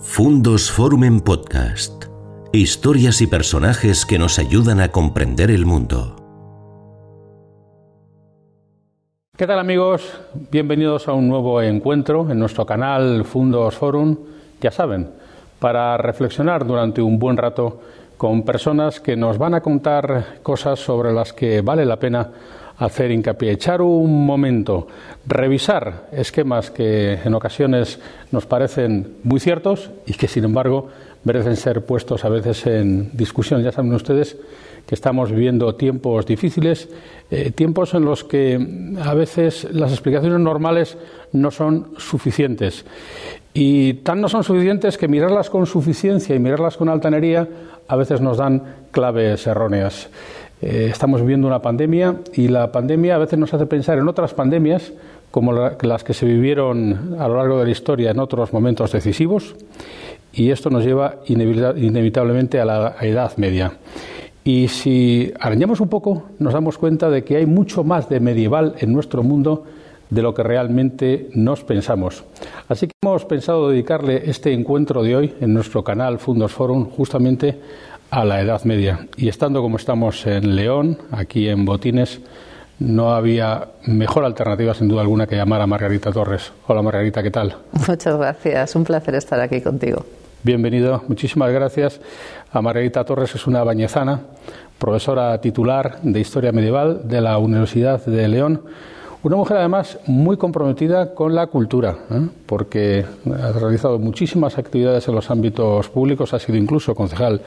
Fundos Forum en Podcast. Historias y personajes que nos ayudan a comprender el mundo. ¿Qué tal amigos? Bienvenidos a un nuevo encuentro en nuestro canal Fundos Forum. Ya saben, para reflexionar durante un buen rato con personas que nos van a contar cosas sobre las que vale la pena hacer hincapié, echar un momento, revisar esquemas que en ocasiones nos parecen muy ciertos y que sin embargo merecen ser puestos a veces en discusión. Ya saben ustedes que estamos viviendo tiempos difíciles, eh, tiempos en los que a veces las explicaciones normales no son suficientes. Y tan no son suficientes que mirarlas con suficiencia y mirarlas con altanería a veces nos dan claves erróneas. Eh, estamos viviendo una pandemia y la pandemia a veces nos hace pensar en otras pandemias como las que se vivieron a lo largo de la historia en otros momentos decisivos y esto nos lleva inevitablemente a la Edad Media. Y si arañamos un poco, nos damos cuenta de que hay mucho más de medieval en nuestro mundo de lo que realmente nos pensamos. Así que hemos pensado dedicarle este encuentro de hoy en nuestro canal Fundos Forum justamente a la Edad Media. Y estando como estamos en León, aquí en Botines, no había mejor alternativa, sin duda alguna, que llamar a Margarita Torres. Hola Margarita, ¿qué tal? Muchas gracias, un placer estar aquí contigo. Bienvenido, muchísimas gracias. A Margarita Torres es una bañezana, profesora titular de Historia Medieval de la Universidad de León una mujer además muy comprometida con la cultura, ¿eh? porque ha realizado muchísimas actividades en los ámbitos públicos, ha sido incluso concejal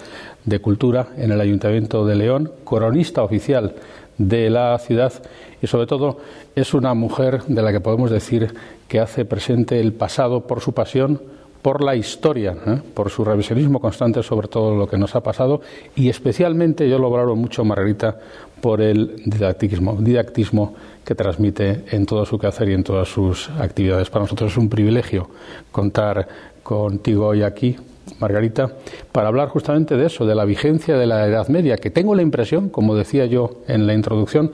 de cultura en el Ayuntamiento de León, coronista oficial de la ciudad y sobre todo es una mujer de la que podemos decir que hace presente el pasado por su pasión por la historia, ¿eh? por su revisionismo constante sobre todo lo que nos ha pasado y especialmente, yo lo valoro mucho, Margarita, por el didactismo, didactismo que transmite en todo su quehacer y en todas sus actividades. Para nosotros es un privilegio contar contigo hoy aquí, Margarita, para hablar justamente de eso, de la vigencia de la Edad Media, que tengo la impresión, como decía yo en la introducción,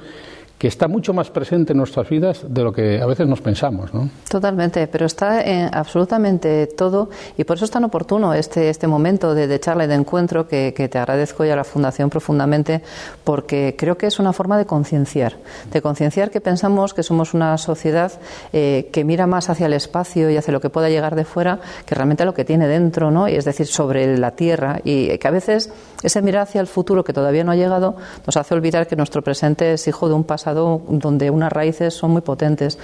que está mucho más presente en nuestras vidas de lo que a veces nos pensamos. ¿no? Totalmente, pero está en absolutamente todo y por eso es tan oportuno este, este momento de, charla y de encuentro que, te agradezco y a la Fundación profundamente porque creo que es una forma de concienciar, de concienciar que pensamos que somos una sociedad eh, que mira más hacia el espacio y hacia lo que pueda llegar de fuera que realmente lo que tiene dentro, ¿no? y es decir, sobre la tierra y que a veces ese mirar hacia el futuro que todavía no ha llegado nos hace olvidar que nuestro presente es hijo de un pasado donde unas raíces son muy potentes.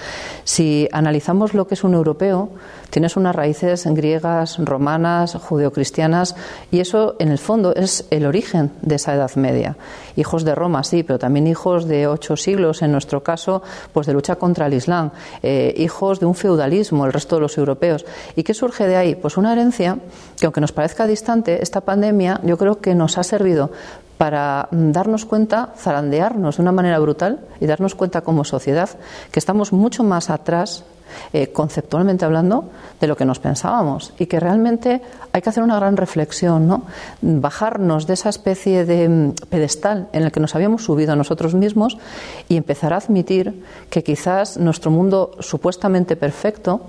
Si analizamos lo que es un europeo, tienes unas raíces griegas, romanas, judeocristianas, y eso en el fondo es el origen de esa Edad Media. Hijos de Roma, sí, pero también hijos de ocho siglos, en nuestro caso, pues de lucha contra el Islam, eh, hijos de un feudalismo, el resto de los europeos. ¿Y qué surge de ahí? Pues una herencia que, aunque nos parezca distante, esta pandemia yo creo que nos ha servido para mm, darnos cuenta, zarandearnos de una manera brutal y darnos cuenta como sociedad que estamos mucho más atrás, eh, conceptualmente hablando, de lo que nos pensábamos y que realmente hay que hacer una gran reflexión, ¿no? bajarnos de esa especie de mm, pedestal en el que nos habíamos subido nosotros mismos y empezar a admitir que quizás nuestro mundo supuestamente perfecto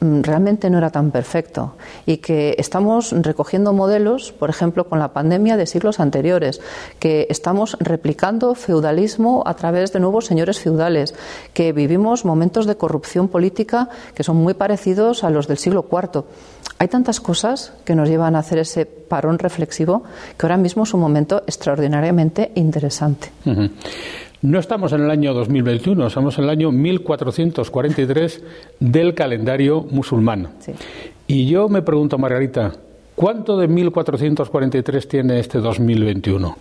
realmente no era tan perfecto y que estamos recogiendo modelos, por ejemplo, con la pandemia de siglos anteriores, que estamos replicando feudalismo a través de nuevos señores feudales, que vivimos momentos de corrupción política que son muy parecidos a los del siglo IV. Hay tantas cosas que nos llevan a hacer ese parón reflexivo que ahora mismo es un momento extraordinariamente interesante. No estamos en el año 2021, estamos en el año 1443 del calendario musulmán. Y yo me pregunto, Margarita, ¿cuánto de 1443 tiene este 2021?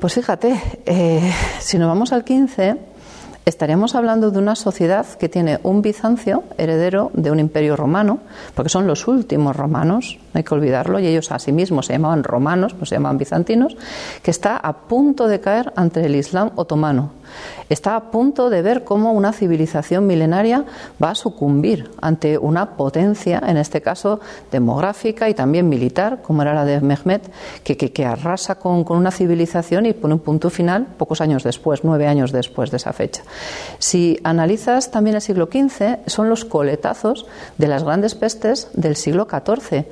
pues fíjate, eh, si nos vamos al 15, estaríamos hablando de una sociedad que tiene un Bizancio, heredero de un imperio romano, porque son los últimos romanos, no hay que olvidarlo, y ellos a sí mismos se llamaban romanos, no se llamaban bizantinos, que está a punto de caer ante el Islam otomano. Está a punto de ver cómo una civilización milenaria va a sucumbir ante una potencia, en este caso demográfica y también militar, como era la de Mehmet, que, que, arrasa con, con, una civilización y pone un punto final pocos años después, nueve años después de esa fecha. Si analizas también el siglo XV, son los coletazos de las grandes pestes del siglo XIV.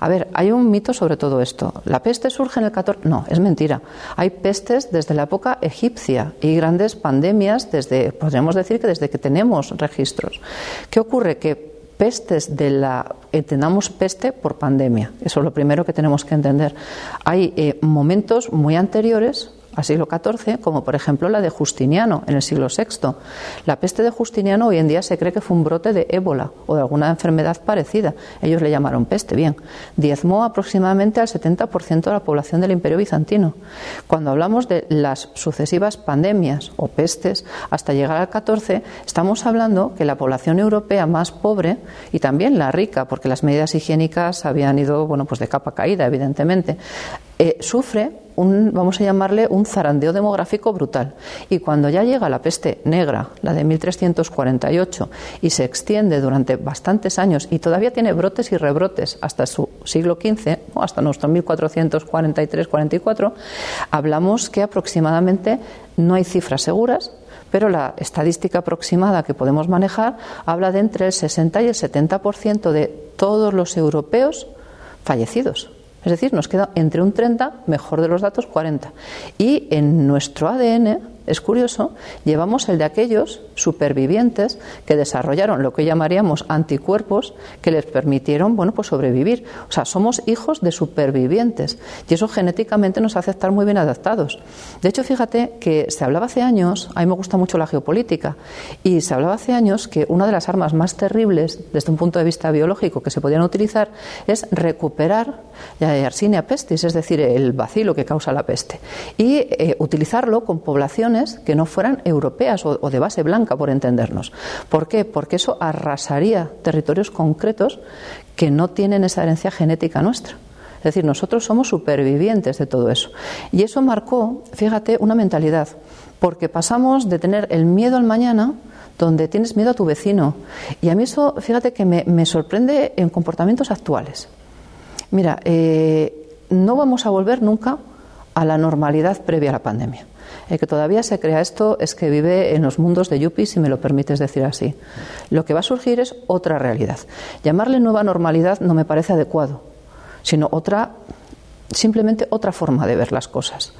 A ver, hay un mito sobre todo esto. ¿La peste surge en el XIV? No, es mentira. Hay pestes desde la época egipcia y grandes pandemias desde, podríamos decir que desde que tenemos registros. ¿Qué ocurre? Que pestes de la entendamos peste por pandemia eso es lo primero que tenemos que entender hay eh, momentos muy anteriores al siglo XIV, como por ejemplo la de Justiniano en el siglo VI. La peste de Justiniano hoy en día se cree que fue un brote de ébola o de alguna enfermedad parecida. Ellos le llamaron peste, bien. Diezmó aproximadamente al 70% de la población del Imperio Bizantino. Cuando hablamos de las sucesivas pandemias o pestes hasta llegar al XIV, estamos hablando que la población europea más pobre y también la rica, porque las medidas higiénicas habían ido, bueno, pues de capa caída, evidentemente, eh, sufre un, vamos a llamarle un zarandeo demográfico brutal. Y cuando ya llega la peste negra, la de 1348, y se extiende durante bastantes años y todavía tiene brotes y rebrotes hasta su siglo XV, hasta nuestro 1443-44, hablamos que aproximadamente no hay cifras seguras, pero la estadística aproximada que podemos manejar habla de entre el 60 y el 70% de todos los europeos fallecidos. Es decir, nos queda entre un 30, mejor de los datos, 40. Y en nuestro ADN es curioso, llevamos el de aquellos supervivientes que desarrollaron lo que llamaríamos anticuerpos que les permitieron, bueno, pues sobrevivir. O sea, somos hijos de supervivientes y eso genéticamente nos hace estar muy bien adaptados. De hecho, fíjate que se hablaba hace años, a mí me gusta mucho la geopolítica, y se hablaba hace años que una de las armas más terribles desde un punto de vista biológico que se podían utilizar es recuperar la Yersinia pestis, es decir, el bacilo que causa la peste, y eh, utilizarlo con poblaciones que no fueran europeas o, de base blanca, por entendernos. ¿Por qué? Porque eso arrasaría territorios concretos que no tienen esa herencia genética nuestra. Es decir, nosotros somos supervivientes de todo eso. Y eso marcó, fíjate, una mentalidad, porque pasamos de tener el miedo al mañana, donde tienes miedo a tu vecino. Y a mí eso, fíjate que me, sorprende en comportamientos actuales. Mira, eh, no vamos a volver nunca a la normalidad previa a la pandemia. El que todavía se crea esto es que vive en los mundos de Yuppie, si me lo permites decir así. Lo que va a surgir es otra realidad. Llamarle nueva normalidad no me parece adecuado, sino otra, simplemente otra forma de ver las cosas.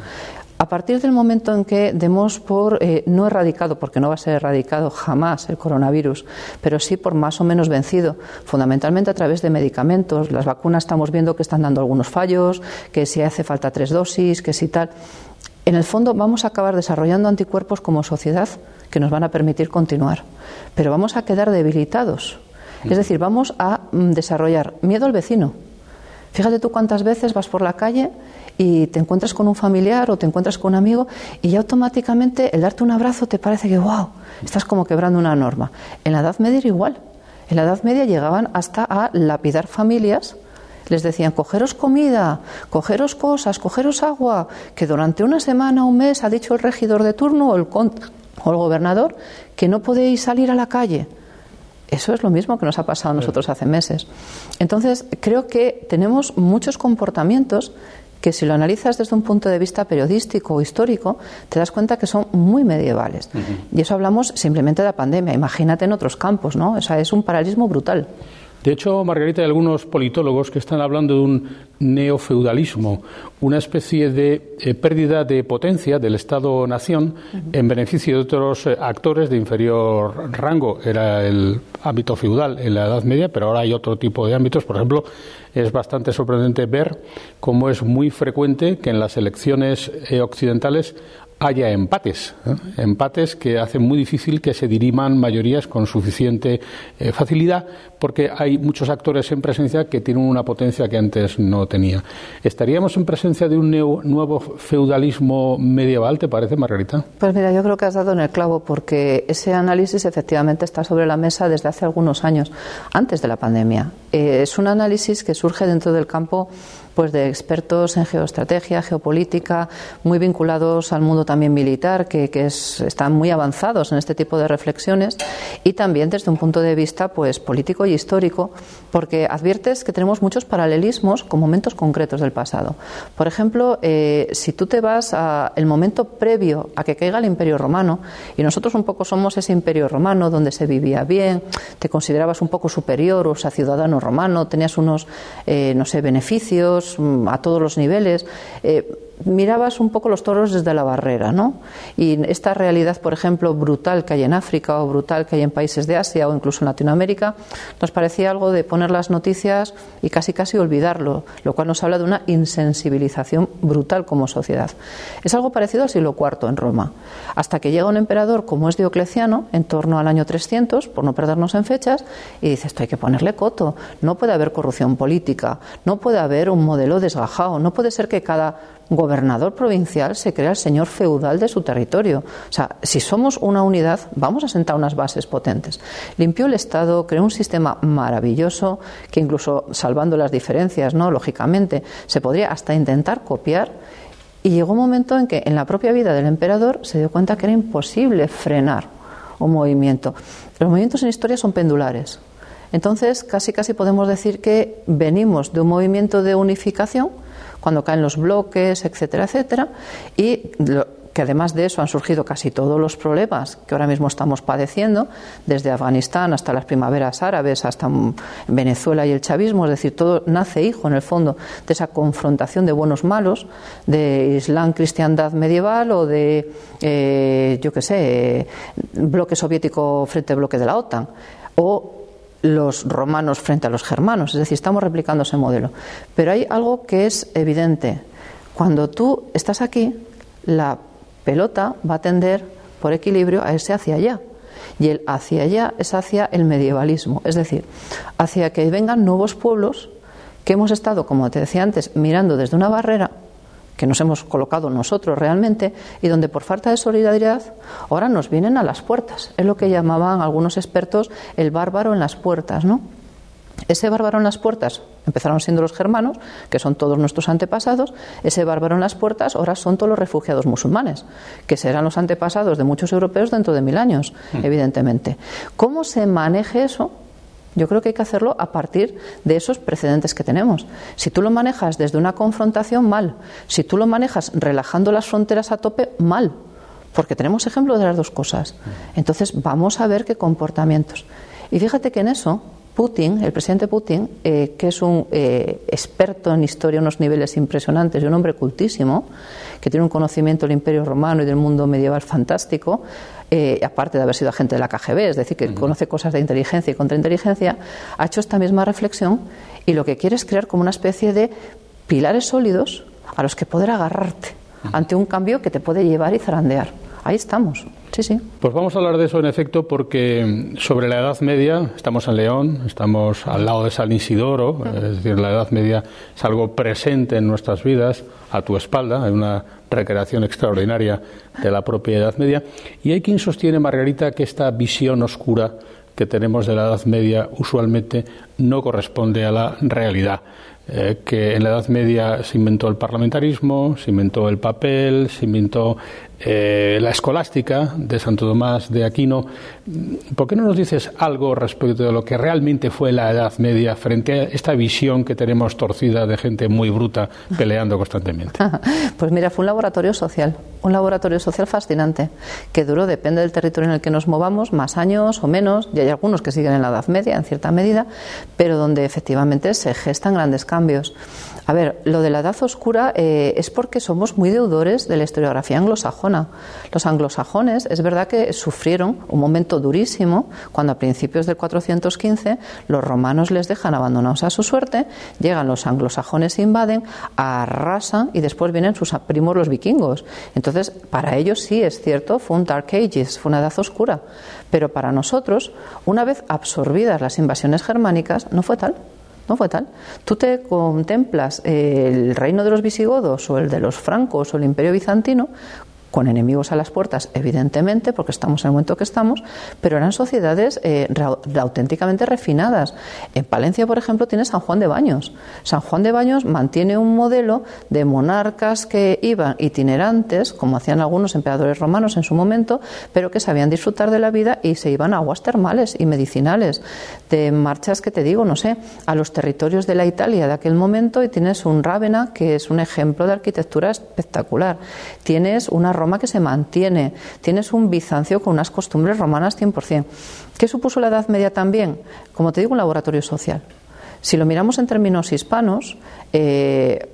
A partir del momento en que demos por eh, no erradicado, porque no va a ser erradicado jamás el coronavirus, pero sí por más o menos vencido, fundamentalmente a través de medicamentos, las vacunas estamos viendo que están dando algunos fallos, que si hace falta tres dosis, que si tal en el fondo vamos a acabar desarrollando anticuerpos como sociedad que nos van a permitir continuar, pero vamos a quedar debilitados. Es decir, vamos a mm, desarrollar miedo al vecino. Fíjate tú cuántas veces vas por la calle y te encuentras con un familiar o te encuentras con un amigo y ya automáticamente el darte un abrazo te parece que, wow, estás como quebrando una norma. En la Edad Media era igual. En la Edad Media llegaban hasta a lapidar familias les decían, cogeros comida, cogeros cosas, cogeros agua, que durante una semana, un mes ha dicho el regidor de turno o el, o el gobernador que no podéis salir a la calle. Eso es lo mismo que nos ha pasado a nosotros hace meses. Entonces, creo que tenemos muchos comportamientos que si lo analizas desde un punto de vista periodístico o histórico, te das cuenta que son muy medievales. Y eso hablamos simplemente de la pandemia. Imagínate en otros campos, ¿no? O sea, es un paralelismo brutal. De hecho, Margarita, hay algunos politólogos que están hablando de un neofeudalismo, una especie de eh, pérdida de potencia del Estado-nación en beneficio de otros eh, actores de inferior rango. Era el ámbito feudal en la Edad Media, pero ahora hay otro tipo de ámbitos. Por ejemplo, es bastante sorprendente ver cómo es muy frecuente que en las elecciones eh, occidentales haya empates, ¿eh? empates que hacen muy difícil que se diriman mayorías con suficiente eh, facilidad, porque hay muchos actores en presencia que tienen una potencia que antes no tenía. ¿Estaríamos en presencia de un nuevo feudalismo medieval, te parece, Margarita? Pues mira, yo creo que has dado en el clavo, porque ese análisis efectivamente está sobre la mesa desde hace algunos años, antes de la pandemia. Eh, es un análisis que surge dentro del campo pues de expertos en geoestrategia, geopolítica, muy vinculados al mundo también militar, que, están muy avanzados en este tipo de reflexiones, y también desde un punto de vista pues político y histórico, porque adviertes que tenemos muchos paralelismos con momentos concretos del pasado. Por ejemplo, eh, si tú te vas al momento previo a que caiga el Imperio Romano, y nosotros un poco somos ese Imperio Romano donde se vivía bien, te considerabas un poco superior, o sea, ciudadano romano, tenías unos, eh, no sé, beneficios mm, a todos los niveles. Eh, mirabas un poco los toros desde la barrera, ¿no? Y esta realidad, por ejemplo, brutal que hay en África o brutal que hay en países de Asia o incluso en Latinoamérica, nos parecía algo de poner las noticias y casi casi olvidarlo, lo cual nos habla de una insensibilización brutal como sociedad. Es algo parecido al siglo IV en Roma, hasta que llega un emperador como es Diocleciano, en torno al año 300, por no perdernos en fechas, y dice esto hay que ponerle coto, no puede haber corrupción política, no puede haber un modelo desgajado, no puede ser que cada gobernador provincial se crea el señor feudal de su territorio. O sea, si somos una unidad, vamos a sentar unas bases potentes. Limpió el Estado, creó un sistema maravilloso que incluso salvando las diferencias, ¿no? Lógicamente, se podría hasta intentar copiar. Y llegó un momento en que en la propia vida del emperador se dio cuenta que era imposible frenar un movimiento. Los movimientos en historia son pendulares. Entonces, casi casi podemos decir que venimos de un movimiento de unificación cuando caen los bloques, etcétera, etcétera, y que además de eso han surgido casi todos los problemas que ahora mismo estamos padeciendo, desde Afganistán hasta las primaveras árabes, hasta Venezuela y el chavismo, es decir, todo nace hijo en el fondo de esa confrontación de buenos malos, de Islam, cristiandad medieval o de, eh, yo qué sé, bloque soviético frente al bloque de la OTAN, o los romanos frente a los germanos, es decir, estamos replicando ese modelo. Pero hay algo que es evidente. Cuando tú estás aquí, la pelota va a tender por equilibrio a irse hacia allá. Y el hacia allá es hacia el medievalismo, es decir, hacia que vengan nuevos pueblos que hemos estado, como te decía antes, mirando desde una barrera que nos hemos colocado nosotros realmente y donde por falta de solidaridad ahora nos vienen a las puertas. Es lo que llamaban algunos expertos el bárbaro en las puertas, ¿no? Ese bárbaro en las puertas empezaron siendo los germanos, que son todos nuestros antepasados. Ese bárbaro en las puertas ahora son todos los refugiados musulmanes, que serán los antepasados de muchos europeos dentro de mil años, hmm. evidentemente. ¿Cómo se maneje eso? Yo creo que hay que hacerlo a partir de esos precedentes que tenemos. Si tú lo manejas desde una confrontación, mal. Si tú lo manejas relajando las fronteras a tope, mal. Porque tenemos ejemplos de las dos cosas. Entonces, vamos a ver qué comportamientos. Y fíjate que en eso, Putin, el presidente Putin, eh, que es un eh, experto en historia unos niveles impresionantes y un hombre cultísimo, que tiene un conocimiento del Imperio Romano y del mundo medieval fantástico, eh, aparte de haber sido agente de la KGB, es decir, que conoce cosas de inteligencia y contrainteligencia, ha hecho esta misma reflexión y lo que quiere es crear como una especie de pilares sólidos a los que poder agarrarte ante un cambio que te puede llevar y zarandear. Ahí estamos. Sí, sí. Pues vamos a hablar de eso en efecto porque sobre la Edad Media estamos en León, estamos al lado de San Isidoro, es decir, la Edad Media es algo presente en nuestras vidas, a tu espalda, hay una recreación extraordinaria de la propia Edad Media. Y hay quien sostiene, Margarita, que esta visión oscura que tenemos de la Edad Media usualmente no corresponde a la realidad. Eh, que en la Edad Media se inventó el parlamentarismo, se inventó el papel, se inventó eh, la escolástica de Santo Tomás de Aquino. ¿Por qué no nos dices algo respecto de lo que realmente fue la Edad Media frente a esta visión que tenemos torcida de gente muy bruta peleando constantemente? Pues mira, fue un laboratorio social, un laboratorio social fascinante, que duró, depende del territorio en el que nos movamos, más años o menos, y hay algunos que siguen en la Edad Media en cierta medida, pero donde efectivamente se gestan grandes cambios. A ver, lo de la Edad Oscura eh, es porque somos muy deudores de la historiografía anglosajona. Los anglosajones es verdad que sufrieron un momento durísimo cuando a principios del 415 los romanos les dejan abandonados a su suerte, llegan los anglosajones, invaden, arrasan y después vienen sus primos los vikingos. Entonces, para ellos sí es cierto, fue un Dark Ages, fue una edad oscura. Pero para nosotros, una vez absorbidas las invasiones germánicas, no fue tal. No fue tal. Tú te contemplas el reino de los visigodos o el de los francos o el imperio bizantino con enemigos a las puertas, evidentemente, porque estamos en el momento que estamos, pero eran sociedades eh, auténticamente refinadas. En Palencia, por ejemplo, tiene San Juan de Baños. San Juan de Baños mantiene un modelo de monarcas que iban itinerantes, como hacían algunos emperadores romanos en su momento, pero que sabían disfrutar de la vida y se iban a aguas termales y medicinales, de marchas que te digo, no sé, a los territorios de la Italia de aquel momento y tienes un Rávena que es un ejemplo de arquitectura espectacular. Tienes una que se mantiene, tienes un Bizancio con unas costumbres romanas 100%. ¿Qué supuso la Edad Media también? Como te digo, un laboratorio social. Si lo miramos en términos hispanos, eh,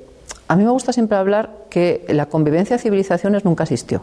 a mí me gusta siempre hablar que la convivencia de civilizaciones nunca existió.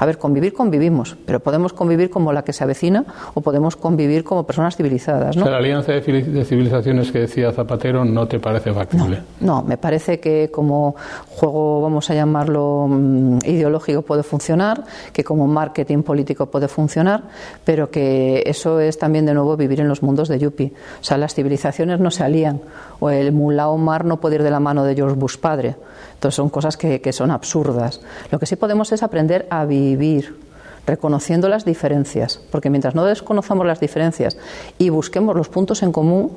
A ver, convivir convivimos, pero podemos convivir como la que se avecina o podemos convivir como personas civilizadas. ¿no? la alianza de civilizaciones que decía Zapatero no te parece factible. No, me parece que como juego, vamos a llamarlo mm, ideológico, puede funcionar, que como marketing político puede funcionar, pero que eso es también de nuevo vivir en los mundos de Yuppie. O sea, las civilizaciones no se alían, o el Mullah Omar no puede ir de la mano de George Bush padre. Entonces son cosas que, que son absurdas. Lo que sí podemos es aprender a vivir reconociendo las diferencias, porque mientras no desconozcamos las diferencias y busquemos los puntos en común,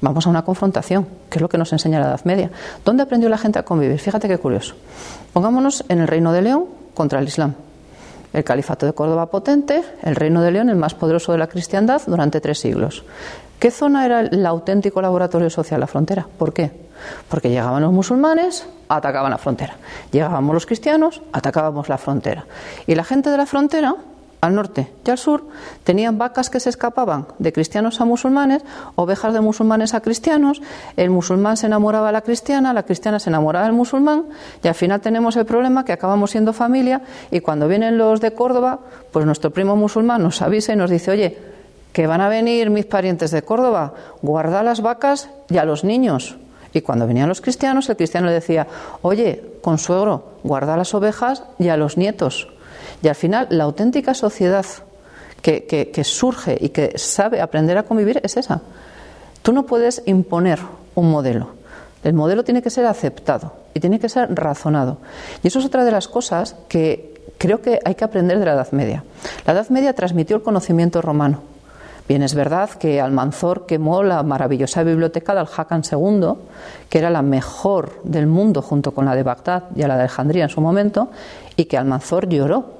vamos a una confrontación, que es lo que nos enseña la Edad Media. ¿Dónde aprendió la gente a convivir? Fíjate qué curioso. Pongámonos en el Reino de León contra el Islam. El Califato de Córdoba potente, el Reino de León el más poderoso de la cristiandad durante tres siglos. ¿Qué zona era el auténtico laboratorio social? La frontera. ¿Por qué? Porque llegaban los musulmanes, atacaban la frontera. Llegábamos los cristianos, atacábamos la frontera. Y la gente de la frontera, al norte y al sur, tenían vacas que se escapaban de cristianos a musulmanes, ovejas de musulmanes a cristianos, el musulmán se enamoraba de la cristiana, la cristiana se enamoraba del musulmán, y al final tenemos el problema que acabamos siendo familia, y cuando vienen los de Córdoba, pues nuestro primo musulmán nos avisa y nos dice, oye, que van a venir mis parientes de Córdoba, guarda las vacas y a los niños. Y cuando venían los cristianos, el cristiano le decía, oye, consuegro, guarda las ovejas y a los nietos. Y al final, la auténtica sociedad que, que, surge y que sabe aprender a convivir es esa. Tú no puedes imponer un modelo. El modelo tiene que ser aceptado y tiene que ser razonado. Y eso es otra de las cosas que creo que hay que aprender de la Edad Media. La Edad Media transmitió el conocimiento romano Bien, es verdad que Almanzor quemó la maravillosa biblioteca de Al-Hakan II, que era la mejor del mundo junto con la de Bagdad y la de Alejandría en su momento, y que Almanzor lloró.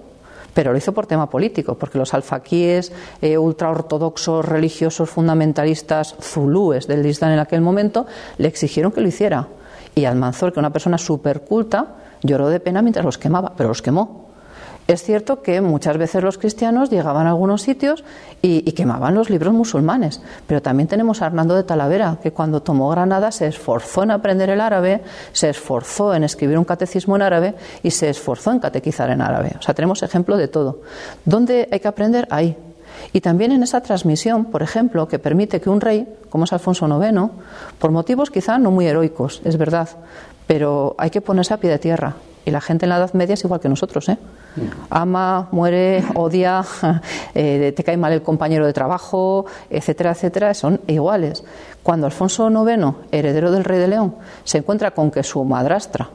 Pero lo hizo por tema político, porque los alfaquíes eh, ultraortodoxos, religiosos, fundamentalistas, zulúes del Islam en aquel momento, le exigieron que lo hiciera. Y Almanzor, que era una persona súper culta, lloró de pena mientras los quemaba, pero los quemó. Es cierto que muchas veces los cristianos llegaban a algunos sitios y, quemaban los libros musulmanes, pero también tenemos a Hernando de Talavera, que cuando tomó Granada se esforzó en aprender el árabe, se esforzó en escribir un catecismo en árabe y se esforzó en catequizar en árabe. O sea, tenemos ejemplo de todo. ¿Dónde hay que aprender? Ahí. Y también en esa transmisión, por ejemplo, que permite que un rey, como es Alfonso IX, por motivos quizá no muy heroicos, es verdad, pero hay que ponerse a pie de tierra. Y la gente en la Edad Media es igual que nosotros, ¿eh? ama, muere, odia, eh, te cae mal el compañero de trabajo, etcétera, etcétera, son iguales. Cuando Alfonso IX, heredero del rey de León, se encuentra con que su madrastra,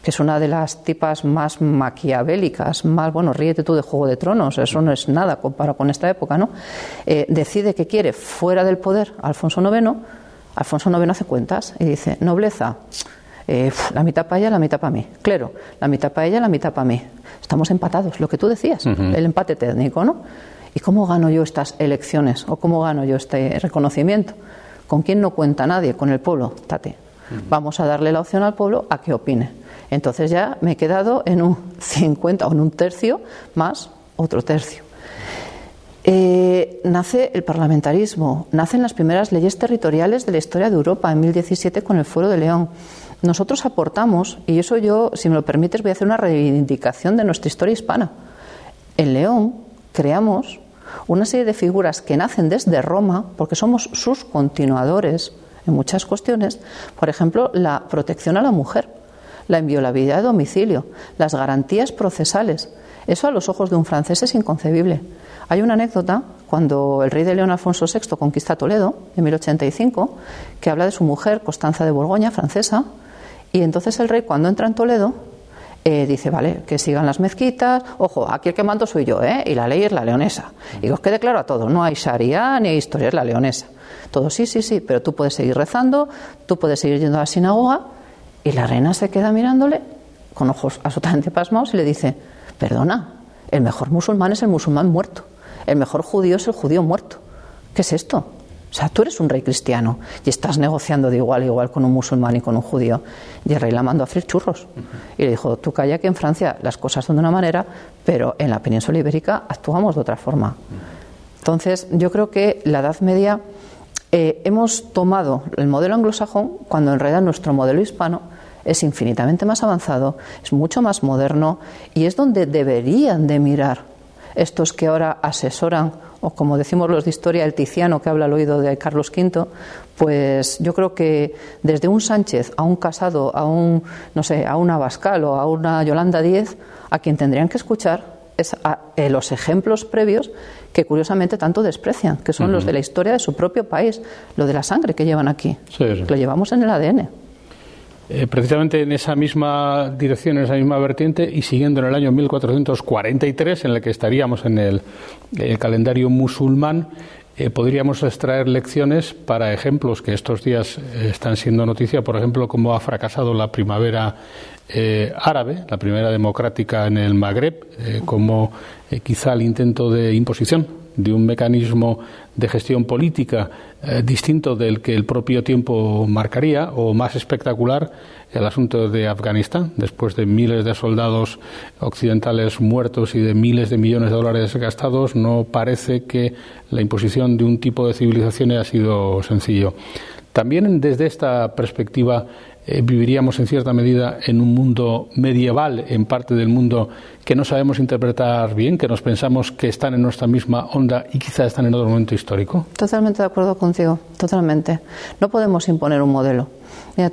que es una de las tipas más maquiavélicas, más, bueno, ríete tú de Juego de Tronos, eso no es nada comparado con esta época, ¿no? Eh, decide que quiere fuera del poder Alfonso IX, Alfonso IX hace cuentas y dice, nobleza, eh, la mitad para ella, la mitad para mí. Claro, la mitad para ella, la mitad para mí. Estamos empatados, lo que tú decías, el empate técnico, ¿no? ¿Y cómo gano yo estas elecciones o cómo gano yo este reconocimiento? ¿Con quién no cuenta nadie? Con el pueblo, tate. Vamos a darle la opción al pueblo a que opine. Entonces ya me he quedado en un 50 o en un tercio más otro tercio. Eh, nace el parlamentarismo, nacen las primeras leyes territoriales de la historia de Europa en 1017 con el Fuero de León nosotros aportamos, y eso yo, si me lo permites, voy a hacer una reivindicación de nuestra historia hispana. En León creamos una serie de figuras que nacen desde Roma, porque somos sus continuadores en muchas cuestiones, por ejemplo, la protección a la mujer, la inviolabilidad de domicilio, las garantías procesales. Eso a los ojos de un francés es inconcebible. Hay una anécdota cuando el rey de León Alfonso VI conquista Toledo en 1085 que habla de su mujer, Constanza de Borgoña, francesa, y entonces el rey, cuando entra en Toledo, eh, dice, vale, que sigan las mezquitas, ojo, aquí el que mando soy yo, ¿eh? y la ley es la leonesa. Y os quede claro a todos, no hay sharia ni hay historia, es la leonesa. Todo sí, sí, sí, pero tú puedes seguir rezando, tú puedes seguir yendo a la sinagoga, y la reina se queda mirándole con ojos absolutamente pasmados y le dice, perdona, el mejor musulmán es el musulmán muerto, el mejor judío es el judío muerto. ¿Qué es esto? O sea, tú eres un rey cristiano y estás negociando de igual a igual con un musulmán y con un judío. Y el rey la mandó a hacer churros. Y le dijo, tú calla que en Francia las cosas son de una manera, pero en la península ibérica actuamos de otra forma. Entonces, yo creo que la Edad Media eh, hemos tomado el modelo anglosajón cuando en realidad nuestro modelo hispano es infinitamente más avanzado, es mucho más moderno y es donde deberían de mirar estos que ahora asesoran o como decimos los de historia, el Tiziano que habla al oído de Carlos V, pues yo creo que desde un Sánchez a un Casado, a un, no sé, a una Bascal o a una Yolanda Díez, a quien tendrían que escuchar es a, eh, los ejemplos previos que curiosamente tanto desprecian, que son los de la historia de su propio país, lo de la sangre que llevan aquí, lo llevamos en el ADN. Eh, precisamente en esa misma dirección, en esa misma vertiente, y siguiendo en el año 1443, en el que estaríamos en el, calendario musulmán, eh, podríamos extraer lecciones para ejemplos que estos días eh, están siendo noticia, por ejemplo, cómo ha fracasado la primavera árabe, la primera democrática en el Magreb, como quizá el intento de imposición de un mecanismo de gestión política eh, distinto del que el propio tiempo marcaría, o más espectacular, el asunto de Afganistán, después de miles de soldados occidentales muertos y de miles de millones de dólares gastados, no parece que la imposición de un tipo de civilización haya sido sencillo. También desde esta perspectiva eh, viviríamos en cierta medida en un mundo medieval, en parte del mundo que no sabemos interpretar bien, que nos pensamos que están en nuestra misma onda y quizá están en otro momento histórico. Totalmente de acuerdo contigo, totalmente. No podemos imponer un modelo.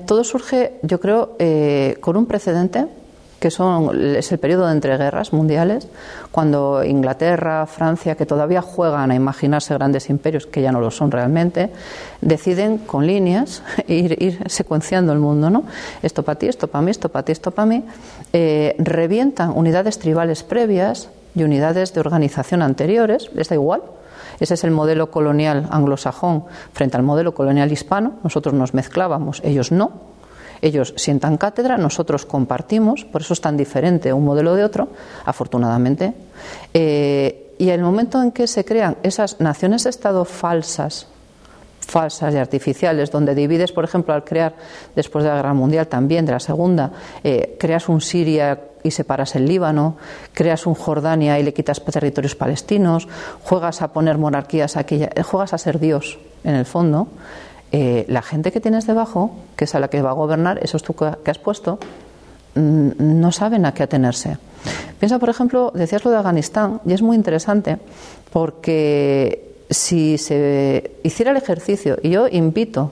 todo surge, yo creo, eh, con un precedente que son, es el periodo de entreguerras mundiales, cuando Inglaterra, Francia, que todavía juegan a imaginarse grandes imperios, que ya no lo son realmente, deciden con líneas ir, secuenciando el mundo. ¿no? Esto para ti, esto para mí, esto para ti, esto para mí. Eh, revientan unidades tribales previas y unidades de organización anteriores, les da igual. Ese es el modelo colonial anglosajón frente al modelo colonial hispano. Nosotros nos mezclábamos, ellos no ellos sientan cátedra, nosotros compartimos, por eso es tan diferente un modelo de otro, afortunadamente. Eh, y el momento en que se crean esas naciones-estado falsas, falsas y artificiales, donde divides, por ejemplo, al crear, después de la Guerra Mundial también, de la Segunda, eh, creas un Siria y separas el Líbano, creas un Jordania y le quitas territorios palestinos, juegas a poner monarquías aquí, juegas a ser Dios, en el fondo. Eh, la gente que tienes debajo, que es a la que va a gobernar, esos tú que has puesto, mm, no saben a qué atenerse. Piensa, por ejemplo, decías lo de Afganistán, y es muy interesante porque si se hiciera el ejercicio, y yo invito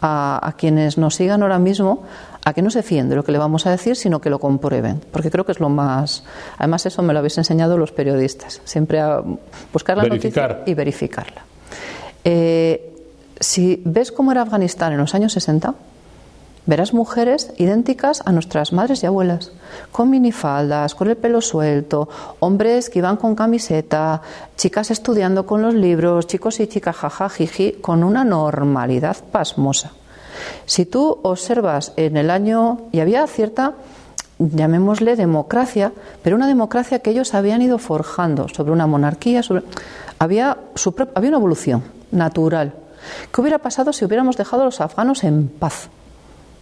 a, quienes nos sigan ahora mismo a que no se fíen de lo que le vamos a decir, sino que lo comprueben, porque creo que es lo más. Además, eso me lo habéis enseñado los periodistas, siempre a buscar la noticia y verificarla. Eh, si ves cómo era Afganistán en los años 60, verás mujeres idénticas a nuestras madres y abuelas, con minifaldas, con el pelo suelto, hombres que iban con camiseta, chicas estudiando con los libros, chicos y chicas jaja jiji, con una normalidad pasmosa. Si tú observas en el año, y había cierta, llamémosle democracia, pero una democracia que ellos habían ido forjando sobre una monarquía, sobre, había, había una evolución natural ¿Qué hubiera pasado si hubiéramos dejado a los afganos en paz?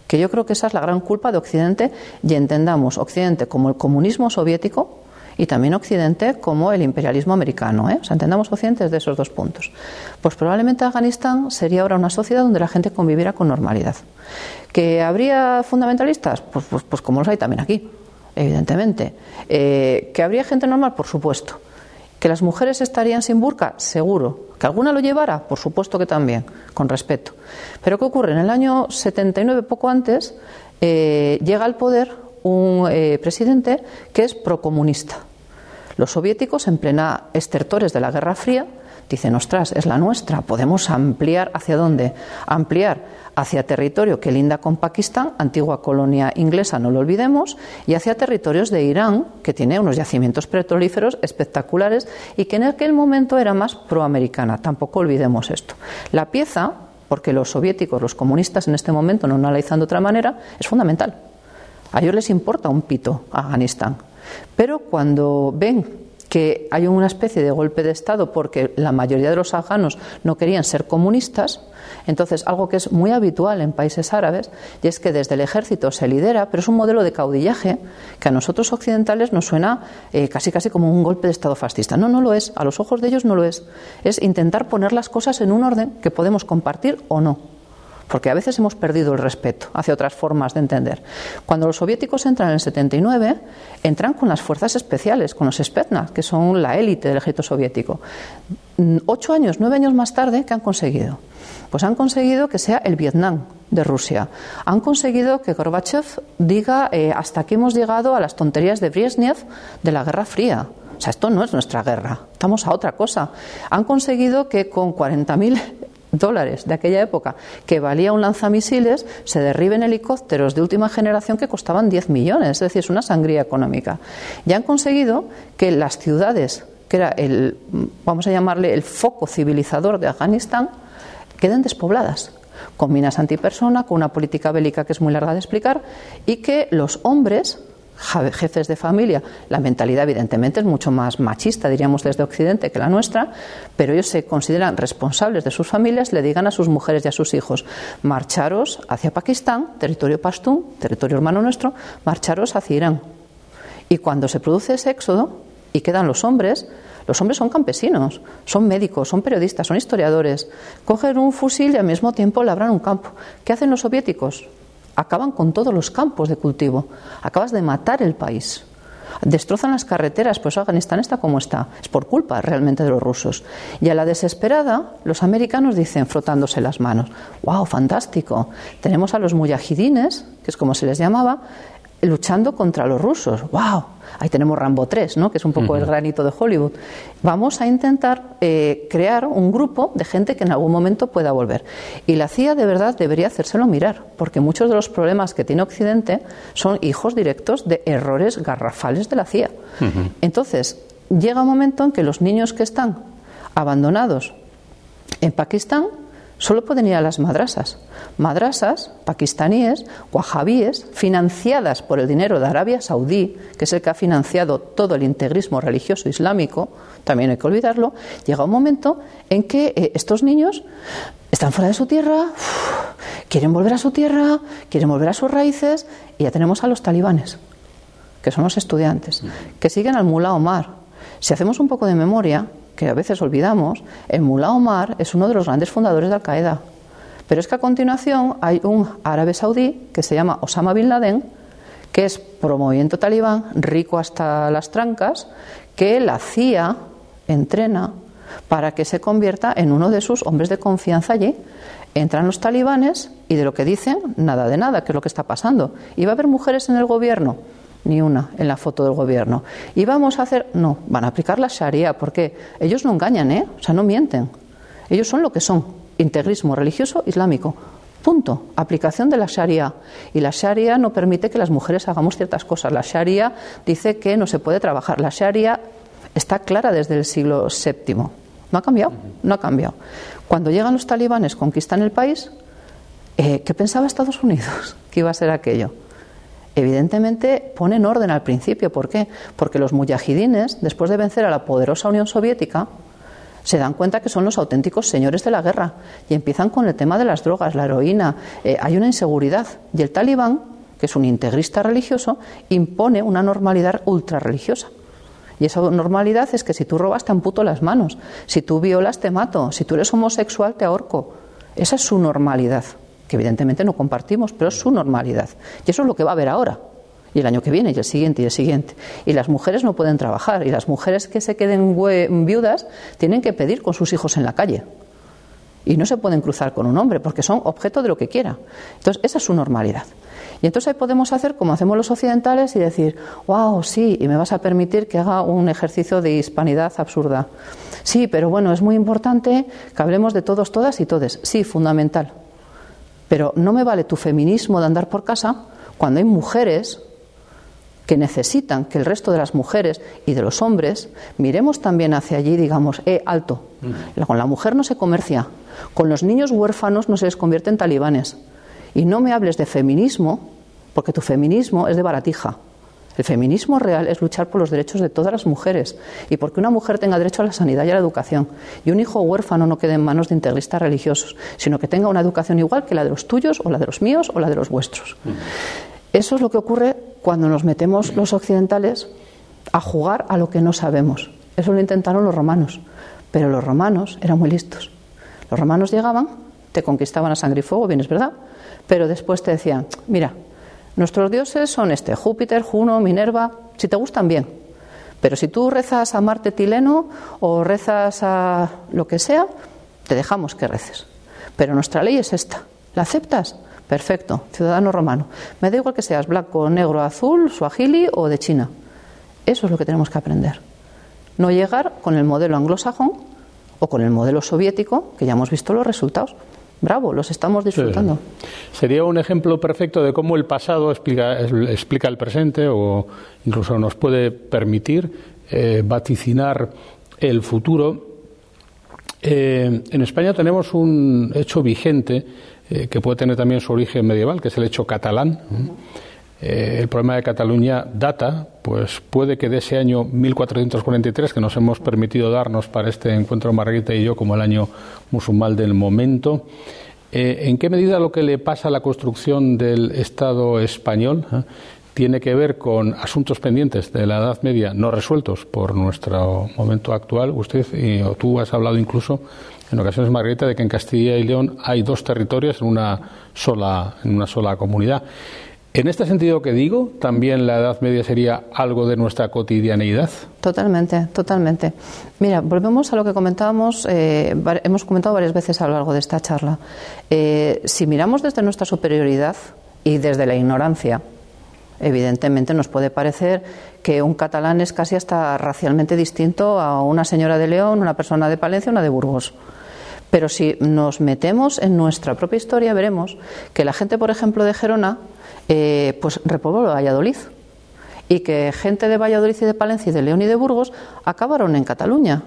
Que yo creo que esa es la gran culpa de Occidente y entendamos Occidente como el comunismo soviético y también Occidente como el imperialismo americano. ¿eh? O sea, entendamos Occidente desde esos dos puntos. Pues probablemente Afganistán sería ahora una sociedad donde la gente conviviera con normalidad. ¿Que habría fundamentalistas? Pues, pues, pues como los hay también aquí, evidentemente. Eh, ¿Que habría gente normal? Por supuesto. ¿Que las mujeres estarían sin burka? Seguro. ¿Que alguna lo llevara? Por supuesto que también, con respeto. Pero ¿qué ocurre? En el año 79, poco antes, eh, llega al poder un eh, presidente que es procomunista. Los soviéticos, en plena estertores de la Guerra Fría, dicen, ostras, es la nuestra, podemos ampliar hacia dónde? Ampliar hacia territorio que linda con Pakistán, antigua colonia inglesa, no lo olvidemos, y hacia territorios de Irán, que tiene unos yacimientos petrolíferos espectaculares y que en aquel momento era más proamericana. Tampoco olvidemos esto. La pieza, porque los soviéticos, los comunistas en este momento no analizan de otra manera, es fundamental. A ellos les importa un pito Afganistán. Pero cuando ven que hay una especie de golpe de Estado porque la mayoría de los afganos no querían ser comunistas, entonces algo que es muy habitual en países árabes, y es que desde el ejército se lidera, pero es un modelo de caudillaje que a nosotros occidentales nos suena eh, casi casi como un golpe de Estado fascista. No, no lo es, a los ojos de ellos no lo es. Es intentar poner las cosas en un orden que podemos compartir o no porque a veces hemos perdido el respeto hacia otras formas de entender. Cuando los soviéticos entran en el 79, entran con las fuerzas especiales, con los Spetsnaz, que son la élite del ejército soviético. Mm, ocho años, nueve años más tarde, ¿qué han conseguido? Pues han conseguido que sea el Vietnam de Rusia. Han conseguido que Gorbachev diga eh, hasta aquí hemos llegado a las tonterías de Brezhnev de la Guerra Fría. O sea, esto no es nuestra guerra, estamos a otra cosa. Han conseguido que con 40.000 dólares de aquella época que valía un lanzamisiles, se derriben helicópteros de última generación que costaban 10 millones, es decir, es una sangría económica. Ya han conseguido que las ciudades, que era el, vamos a llamarle el foco civilizador de Afganistán, queden despobladas con minas antipersona, con una política bélica que es muy larga de explicar, y que los hombres jefes de familia, la mentalidad evidentemente es mucho más machista, diríamos desde Occidente, que la nuestra, pero ellos se consideran responsables de sus familias, le digan a sus mujeres y a sus hijos, marcharos hacia Pakistán, territorio pastún, territorio hermano nuestro, marcharos hacia Irán. Y cuando se produce ese éxodo y quedan los hombres, los hombres son campesinos, son médicos, son periodistas, son historiadores, cogen un fusil y al mismo tiempo labran un campo. ¿Qué hacen los soviéticos? Acaban con todos los campos de cultivo. Acabas de matar el país. Destrozan las carreteras, pues Afganistán está como está. Es por culpa realmente de los rusos. Y a la desesperada, los americanos dicen, frotándose las manos, ¡wow, fantástico! Tenemos a los muyahidines, que es como se les llamaba, luchando contra los rusos. ¡Wow! Ahí tenemos Rambo 3, ¿no? que es un poco el granito de Hollywood. Vamos a intentar eh, crear un grupo de gente que en algún momento pueda volver. Y la CIA de verdad debería hacérselo mirar, porque muchos de los problemas que tiene Occidente son hijos directos de errores garrafales de la CIA. Entonces, llega un momento en que los niños que están abandonados en Pakistán solo pueden ir a las madrasas. Madrasas pakistaníes, wahabíes, financiadas por el dinero de Arabia Saudí, que es el que ha financiado todo el integrismo religioso islámico, también hay que olvidarlo, llega un momento en que eh, estos niños están fuera de su tierra, quieren volver a su tierra, quieren volver a sus raíces, y ya tenemos a los talibanes, que son los estudiantes, que siguen al mulá Omar. Si hacemos un poco de memoria, que a veces olvidamos, el Mullah Omar es uno de los grandes fundadores de Al Qaeda. Pero es que a continuación hay un árabe saudí que se llama Osama Bin Laden, que es pro movimiento talibán, rico hasta las trancas, que la CIA entrena para que se convierta en uno de sus hombres de confianza allí. Entran los talibanes y de lo que dicen, nada de nada, que es lo que está pasando. ¿Y va a haber mujeres en el gobierno? Ni una en la foto del gobierno. Y vamos a hacer, no, van a aplicar la Sharia, porque ellos no engañan, ¿eh? O sea, no mienten. Ellos son lo que son, integrismo religioso islámico. Punto. Aplicación de la Sharia. Y la Sharia no permite que las mujeres hagamos ciertas cosas. La Sharia dice que no se puede trabajar. La Sharia está clara desde el siglo VII. No ha cambiado, no ha cambiado. Cuando llegan los talibanes, conquistan el país, eh, ¿qué pensaba Estados Unidos que iba a ser aquello? Evidentemente ponen orden al principio. ¿Por qué? Porque los muyahidines, después de vencer a la poderosa Unión Soviética, se dan cuenta que son los auténticos señores de la guerra y empiezan con el tema de las drogas, la heroína. Eh, hay una inseguridad y el talibán, que es un integrista religioso, impone una normalidad ultra religiosa. Y esa normalidad es que si tú robas te amputo las manos, si tú violas te mato, si tú eres homosexual te ahorco. Esa es su normalidad que evidentemente no compartimos, pero es su normalidad. Y eso es lo que va a haber ahora, y el año que viene, y el siguiente, y el siguiente. Y las mujeres no pueden trabajar, y las mujeres que se queden viudas tienen que pedir con sus hijos en la calle. Y no se pueden cruzar con un hombre, porque son objeto de lo que quiera. Entonces, esa es su normalidad. Y entonces ahí podemos hacer como hacemos los occidentales y decir, wow, sí, y me vas a permitir que haga un ejercicio de hispanidad absurda. Sí, pero bueno, es muy importante que hablemos de todos, todas y todes. Sí, fundamental. Pero no me vale tu feminismo de andar por casa cuando hay mujeres que necesitan que el resto de las mujeres y de los hombres miremos también hacia allí y digamos, eh, alto. Con la mujer no se comercia, con los niños huérfanos no se les convierte en talibanes. Y no me hables de feminismo, porque tu feminismo es de baratija. El feminismo real es luchar por los derechos de todas las mujeres y porque una mujer tenga derecho a la sanidad y a la educación y un hijo huérfano no quede en manos de integristas religiosos, sino que tenga una educación igual que la de los tuyos o la de los míos o la de los vuestros. Eso es lo que ocurre cuando nos metemos los occidentales a jugar a lo que no sabemos. Eso lo intentaron los romanos, pero los romanos eran muy listos. Los romanos llegaban, te conquistaban a sangre y fuego, bien es verdad, pero después te decían, mira, Nuestros dioses son este, Júpiter, Juno, Minerva, si te gustan bien. Pero si tú rezas a Marte Tileno o rezas a lo que sea, te dejamos que reces. Pero nuestra ley es esta. ¿La aceptas? Perfecto, ciudadano romano. Me da igual que seas blanco, negro, azul, suajili o de China. Eso es lo que tenemos que aprender. No llegar con el modelo anglosajón o con el modelo soviético, que ya hemos visto los resultados bravo, los estamos disfrutando. Sería un ejemplo perfecto de cómo el pasado explica, explica el presente o incluso nos puede permitir eh, vaticinar el futuro. Eh, en España tenemos un hecho vigente eh, que puede tener también su origen medieval, que es el hecho catalán. Eh, el problema de Cataluña data, pues puede que de ese año 1443 que nos hemos permitido darnos para este encuentro Margarita y yo como el año musulmán del momento. Eh, ¿En qué medida lo que le pasa a la construcción del Estado español eh, tiene que ver con asuntos pendientes de la Edad Media no resueltos por nuestro momento actual? Usted o tú has hablado incluso en ocasiones, Margarita, de que en Castilla y León hay dos territorios en una sola, en una sola comunidad. En este sentido que digo, también la Edad Media sería algo de nuestra cotidianeidad. Totalmente, totalmente. Mira, volvemos a lo que comentábamos, eh, hemos comentado varias veces a lo largo de esta charla. Eh, si miramos desde nuestra superioridad y desde la ignorancia, evidentemente nos puede parecer que un catalán es casi hasta racialmente distinto a una señora de León, una persona de Palencia, una de Burgos. Pero si nos metemos en nuestra propia historia, veremos que la gente, por ejemplo, de Gerona eh, pues repobló Valladolid y que gente de Valladolid y de Palencia y de León y de Burgos acabaron en Cataluña.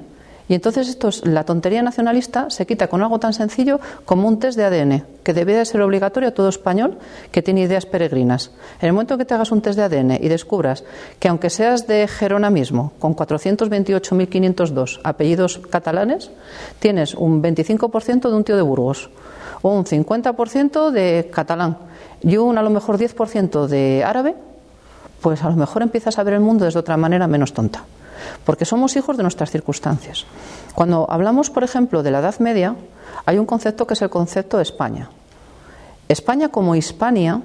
Y entonces esto es, la tontería nacionalista se quita con algo tan sencillo como un test de ADN, que debería ser obligatorio a todo español que tiene ideas peregrinas. En el momento que te hagas un test de ADN y descubras que aunque seas de Gerona mismo, con 428.502 apellidos catalanes, tienes un 25% de un tío de Burgos o un 50% de catalán y un a lo mejor 10% de árabe, pues a lo mejor empiezas a ver el mundo desde otra manera menos tonta. Porque somos hijos de nuestras circunstancias. Cuando hablamos, por ejemplo, de la Edad Media, hay un concepto que es el concepto de España. España como Hispania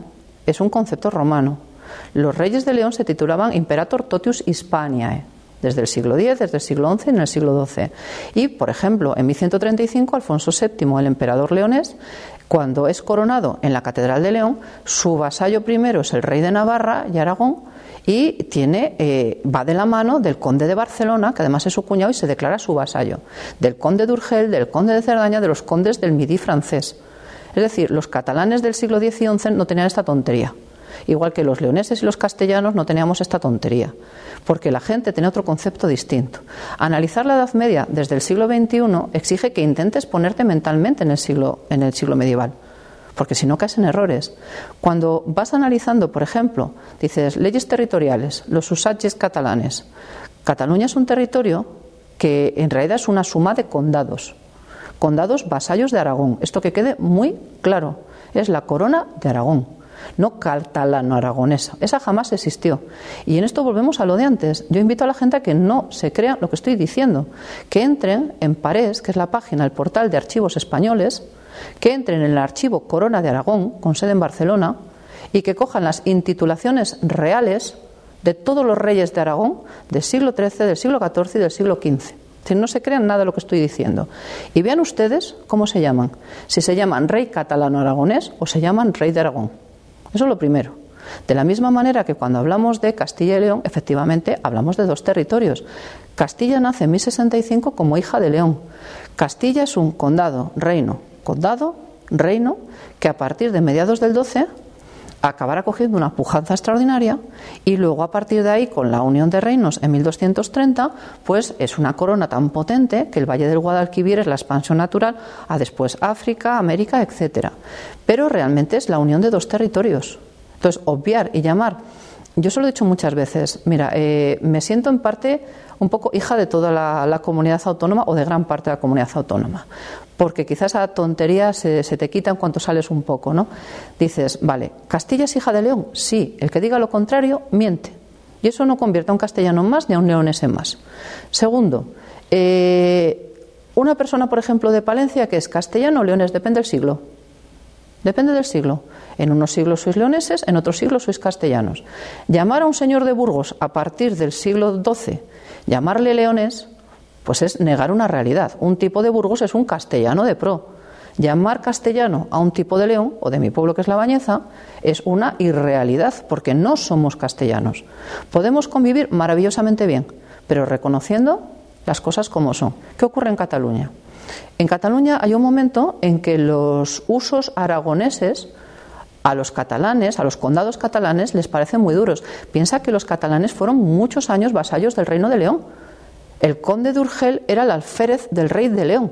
es un concepto romano. Los reyes de León se titulaban Imperator Totius Hispaniae, desde el siglo X, desde el siglo XI y en el siglo XII. Y, por ejemplo, en 1135, Alfonso VII, el emperador leonés, cuando es coronado en la Catedral de León, su vasallo primero es el rey de Navarra y Aragón y tiene, eh, va de la mano del conde de Barcelona, que además es su cuñado y se declara su vasallo, del conde de Urgel, del conde de Cerdaña, de los condes del Midi francés. Es decir, los catalanes del siglo X y XI no tenían esta tontería. Igual que los leoneses y los castellanos no teníamos esta tontería, porque la gente tenía otro concepto distinto. Analizar la Edad Media desde el siglo XXI exige que intentes ponerte mentalmente en el siglo, en el siglo medieval, porque si no caes en errores. Cuando vas analizando, por ejemplo, dices leyes territoriales, los usages catalanes. Cataluña es un territorio que en realidad es una suma de condados, condados vasallos de Aragón. Esto que quede muy claro, es la corona de Aragón no catalano-aragonesa. Esa jamás existió. Y en esto volvemos a lo de antes. Yo invito a la gente a que no se crea lo que estoy diciendo, que entren en Parés, que es la página, el portal de archivos españoles, que entren en el archivo Corona de Aragón, con sede en Barcelona, y que cojan las intitulaciones reales de todos los reyes de Aragón del siglo XIII, del siglo XIV y del siglo XV. no se crean nada de lo que estoy diciendo. Y vean ustedes cómo se llaman. Si se llaman rey catalano aragonés o se llaman rey de Aragón. Eso es lo primero. De la misma manera que cuando hablamos de Castilla y León, efectivamente hablamos de dos territorios. Castilla nace en 1065 como hija de León. Castilla es un condado, reino, condado, reino, que a partir de mediados del 12 acabará cogiendo una pujanza extraordinaria y luego a partir de ahí con la unión de reinos en 1230 pues es una corona tan potente que el Valle del Guadalquivir es la expansión natural a después África, América, etcétera. Pero realmente es la unión de dos territorios. Entonces, obviar y llamar. Yo se lo he dicho muchas veces, mira, eh, me siento en parte un poco hija de toda la, comunidad autónoma o de gran parte de la comunidad autónoma, porque quizás esa tontería se, te quita en cuanto sales un poco, ¿no? Dices, vale, ¿Castilla es hija de León? Sí, el que diga lo contrario miente. Y eso no convierte a un castellano en más ni a un leonés en más. Segundo, eh, una persona, por ejemplo, de Palencia que es castellano o leones, depende del siglo. Depende del siglo. En unos siglos sois leoneses, en otros siglos sois castellanos. Llamar a un señor de Burgos a partir del siglo XII, llamarle leones, pues es negar una realidad. Un tipo de Burgos es un castellano de pro. Llamar castellano a un tipo de león, o de mi pueblo que es la Bañeza, es una irrealidad, porque no somos castellanos. Podemos convivir maravillosamente bien, pero reconociendo las cosas como son. ¿Qué ocurre en Cataluña? En Cataluña hay un momento en que los usos aragoneses a los catalanes, a los condados catalanes, les parecen muy duros. Piensa que los catalanes fueron muchos años vasallos del reino de León. El conde de Urgel era el alférez del rey de León,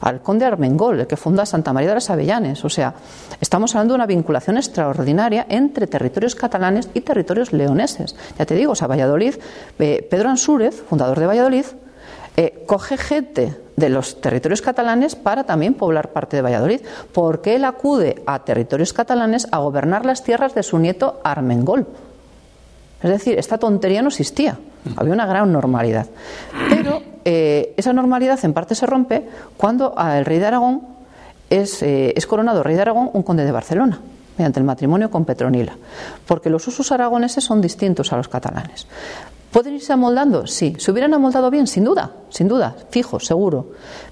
al conde Armengol, el que funda Santa María de las Avellanes. O sea, estamos hablando de una vinculación extraordinaria entre territorios catalanes y territorios leoneses. Ya te digo, o sea, Valladolid, eh, Pedro Ansúrez, fundador de Valladolid, eh, coge gente de los territorios catalanes para también poblar parte de Valladolid, porque él acude a territorios catalanes a gobernar las tierras de su nieto Armengol. Es decir, esta tontería no existía, había una gran normalidad. Pero eh, esa normalidad en parte se rompe cuando el rey de Aragón es, eh, es coronado rey de Aragón un conde de Barcelona mediante el matrimonio con Petronila, porque los usos aragoneses son distintos a los catalanes. ¿Pueden irse amoldando? Sí. ¿Se hubieran amoldado bien? Sin duda, sin duda, fijo, seguro.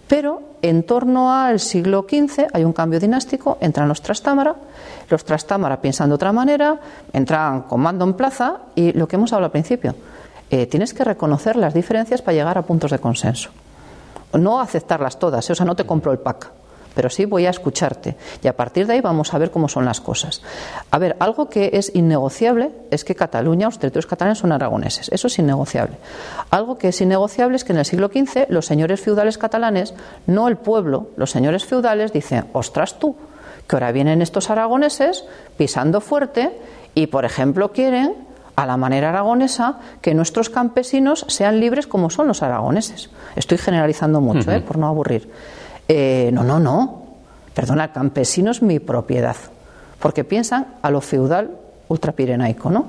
Pero en torno al siglo XV hay un cambio dinástico, entran los Trastámara, los Trastámara piensan de otra manera, entran con mando en plaza y lo que hemos hablado al principio, eh, tienes que reconocer las diferencias para llegar a puntos de consenso. No aceptarlas todas, ¿eh? o sea, no te compro el pack pero sí voy a escucharte y a partir de ahí vamos a ver cómo son las cosas. A ver, algo que es innegociable es que Cataluña, los territorios catalanes son aragoneses, eso es innegociable. Algo que es innegociable es que en el siglo XV los señores feudales catalanes, no el pueblo, los señores feudales dicen, ostras tú, que ahora vienen estos aragoneses pisando fuerte y, por ejemplo, quieren a la manera aragonesa que nuestros campesinos sean libres como son los aragoneses. Estoy generalizando mucho, ¿eh? por no aburrir. Eh, no, no, no. Perdona, el campesino es mi propiedad. Porque piensan a lo feudal ultrapirenaico, ¿no?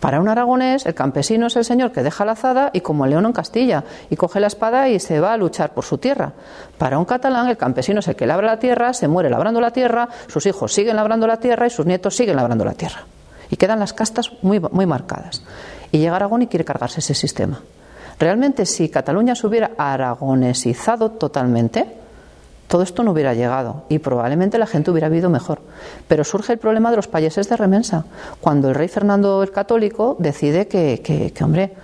Para un aragonés, el campesino es el señor que deja la azada y como el león en Castilla, y coge la espada y se va a luchar por su tierra. Para un catalán, el campesino es el que labra la tierra, se muere labrando la tierra, sus hijos siguen labrando la tierra y sus nietos siguen labrando la tierra. Y quedan las castas muy, muy marcadas. Y llega Aragón y quiere cargarse ese sistema. Realmente, si Cataluña se hubiera aragonesizado totalmente, todo esto no hubiera llegado y probablemente la gente hubiera vivido mejor. Pero surge el problema de los payeses de remensa, cuando el rey Fernando el Católico decide que, que, hombre,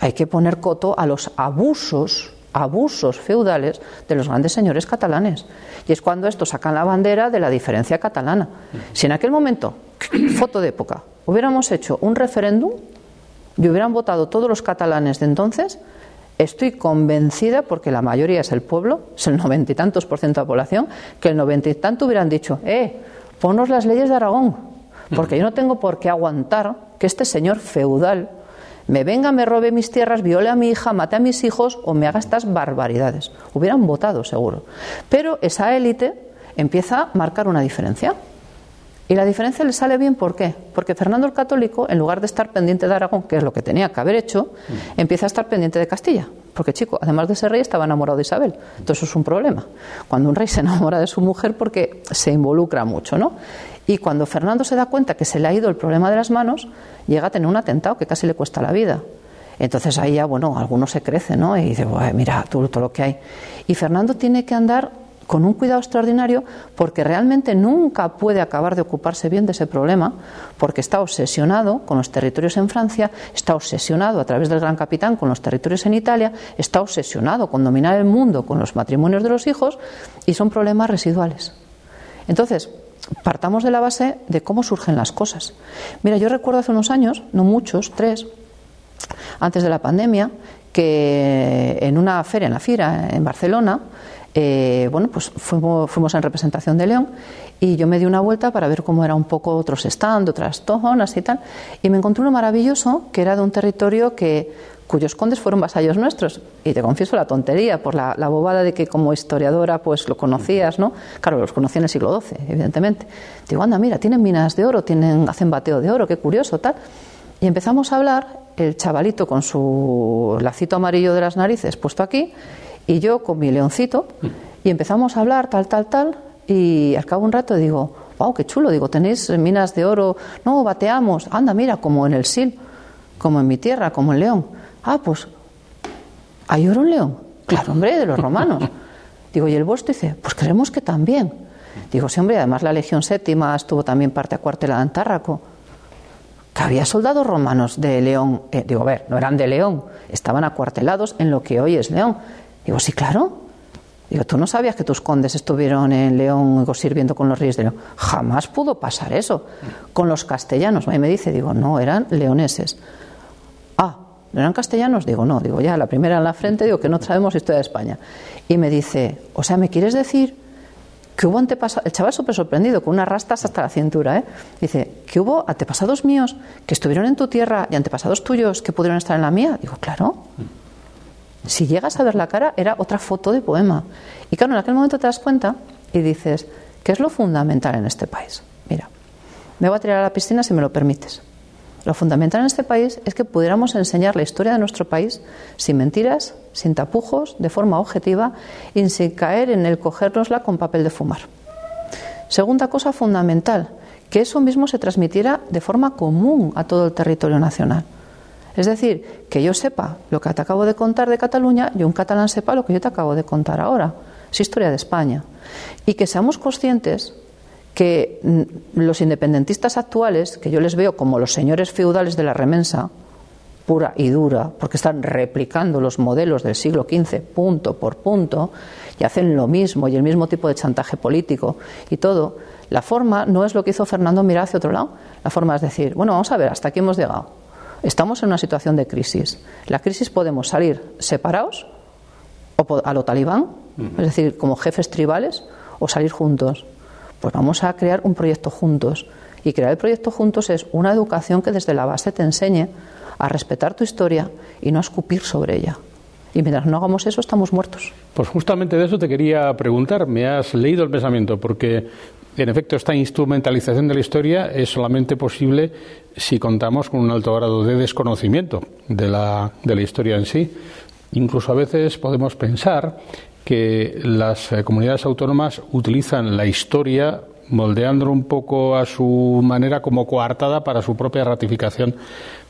hay que poner coto a los abusos abusos feudales de los grandes señores catalanes. Y es cuando estos sacan la bandera de la diferencia catalana. Si en aquel momento, foto de época, hubiéramos hecho un referéndum y hubieran votado todos los catalanes de entonces, estoy convencida, porque la mayoría es el pueblo, es el noventa y tantos por ciento de la población, que el noventa y tanto hubieran dicho, eh, ponos las leyes de Aragón, porque yo no tengo por qué aguantar que este señor feudal me venga, me robe mis tierras, viole a mi hija, mate a mis hijos o me haga estas barbaridades. Hubieran votado, seguro. Pero esa élite empieza a marcar una diferencia. Y la diferencia le sale bien, ¿por qué? Porque Fernando el Católico, en lugar de estar pendiente de Aragón, que es lo que tenía que haber hecho, mm. empieza a estar pendiente de Castilla. Porque, chico, además de ser rey, estaba enamorado de Isabel. Entonces, eso es un problema. Cuando un rey se enamora de su mujer, porque se involucra mucho, ¿no? Y cuando Fernando se da cuenta que se le ha ido el problema de las manos, llega a tener un atentado que casi le cuesta la vida. Entonces ahí ya, bueno, algunos se crece, ¿no? Y dice, mira, todo, todo lo que hay. Y Fernando tiene que andar con un cuidado extraordinario porque realmente nunca puede acabar de ocuparse bien de ese problema porque está obsesionado con los territorios en Francia, está obsesionado a través del gran capitán con los territorios en Italia, está obsesionado con dominar el mundo con los matrimonios de los hijos y son problemas residuales. Entonces, partamos de la base de cómo surgen las cosas. Mira, yo recuerdo hace unos años, no muchos, tres, antes de la pandemia, que en una feria, en la FIRA, en Barcelona, eh, bueno, pues fuimos, en representación de León y yo me di una vuelta para ver cómo era un poco otros stand, otras zonas y tal, y me encontré uno maravilloso que era de un territorio que cuyos condes fueron vasallos nuestros. Y te confieso la tontería, por la, bobada de que como historiadora pues lo conocías, ¿no? Claro, los conocía en el siglo XII, evidentemente. Digo, anda, mira, tienen minas de oro, tienen, hacen bateo de oro, qué curioso, tal. Y empezamos a hablar, el chavalito con su lacito amarillo de las narices puesto aquí, y yo con mi leoncito, y empezamos a hablar tal, tal, tal, y al cabo de un rato digo, wow, qué chulo, digo, tenéis minas de oro, no, bateamos, anda, mira, como en el Sil, como en mi tierra, como en León. Ah, pues, ¿hay oro en León? Claro, hombre, de los romanos. Digo, ¿y el vuestro? Dice, pues creemos que también. Digo, sí, hombre, además la Legión Séptima estuvo también parte acuartelada en Tárraco. Que había soldados romanos de León. Eh, digo, a ver, no eran de León, estaban acuartelados en lo que hoy es León. Digo, sí, claro. Digo, ¿tú no sabías que tus condes estuvieron en León sirviendo con los reyes de León? Jamás pudo pasar eso. Con los castellanos. Y me dice, digo, no, eran leoneses. Ah, ¿no eran castellanos? Digo, no. Digo, ya, la primera en la frente, digo que no sabemos historia de España. Y me dice, o sea, ¿me quieres decir que hubo antepasados, el chaval súper sorprendido, con unas rastas hasta la cintura, ¿eh? dice, que hubo antepasados míos que estuvieron en tu tierra y antepasados tuyos que pudieron estar en la mía. Digo, claro. Si llegas a ver la cara, era otra foto de poema. Y claro, en aquel momento te das cuenta y dices, ¿qué es lo fundamental en este país? Mira, me voy a tirar a la piscina si me lo permites. Lo fundamental en este país es que pudiéramos enseñar la historia de nuestro país sin mentiras, sin tapujos, de forma objetiva y sin caer en el cogérnosla con papel de fumar. Segunda cosa fundamental, que eso mismo se transmitiera de forma común a todo el territorio nacional. Es decir, que yo sepa lo que te acabo de contar de Cataluña y un catalán sepa lo que yo te acabo de contar ahora. Es historia de España. Y que seamos conscientes que mm, los independentistas actuales, que yo les veo como los señores feudales de la remensa, pura y dura, porque están replicando los modelos del siglo XV punto por punto y hacen lo mismo y el mismo tipo de chantaje político y todo, la forma no es lo que hizo Fernando mirar hacia otro lado. La forma es decir, bueno, vamos a ver, hasta aquí hemos llegado. Estamos en una situación de crisis. La crisis podemos salir separados o a lo talibán, es decir, como jefes tribales, o salir juntos. Pues vamos a crear un proyecto juntos. Y crear el proyecto juntos es una educación que desde la base te enseñe a respetar tu historia y no a escupir sobre ella. Y mientras no hagamos eso, estamos muertos. Pues justamente de eso te quería preguntar. Me has leído el pensamiento, porque en efecto, esta instrumentalización de la historia es solamente posible si contamos con un alto grado de desconocimiento de la, de la historia en sí. Incluso a veces podemos pensar que las eh, comunidades autónomas utilizan la historia moldeándolo un poco a su manera como coartada para su propia ratificación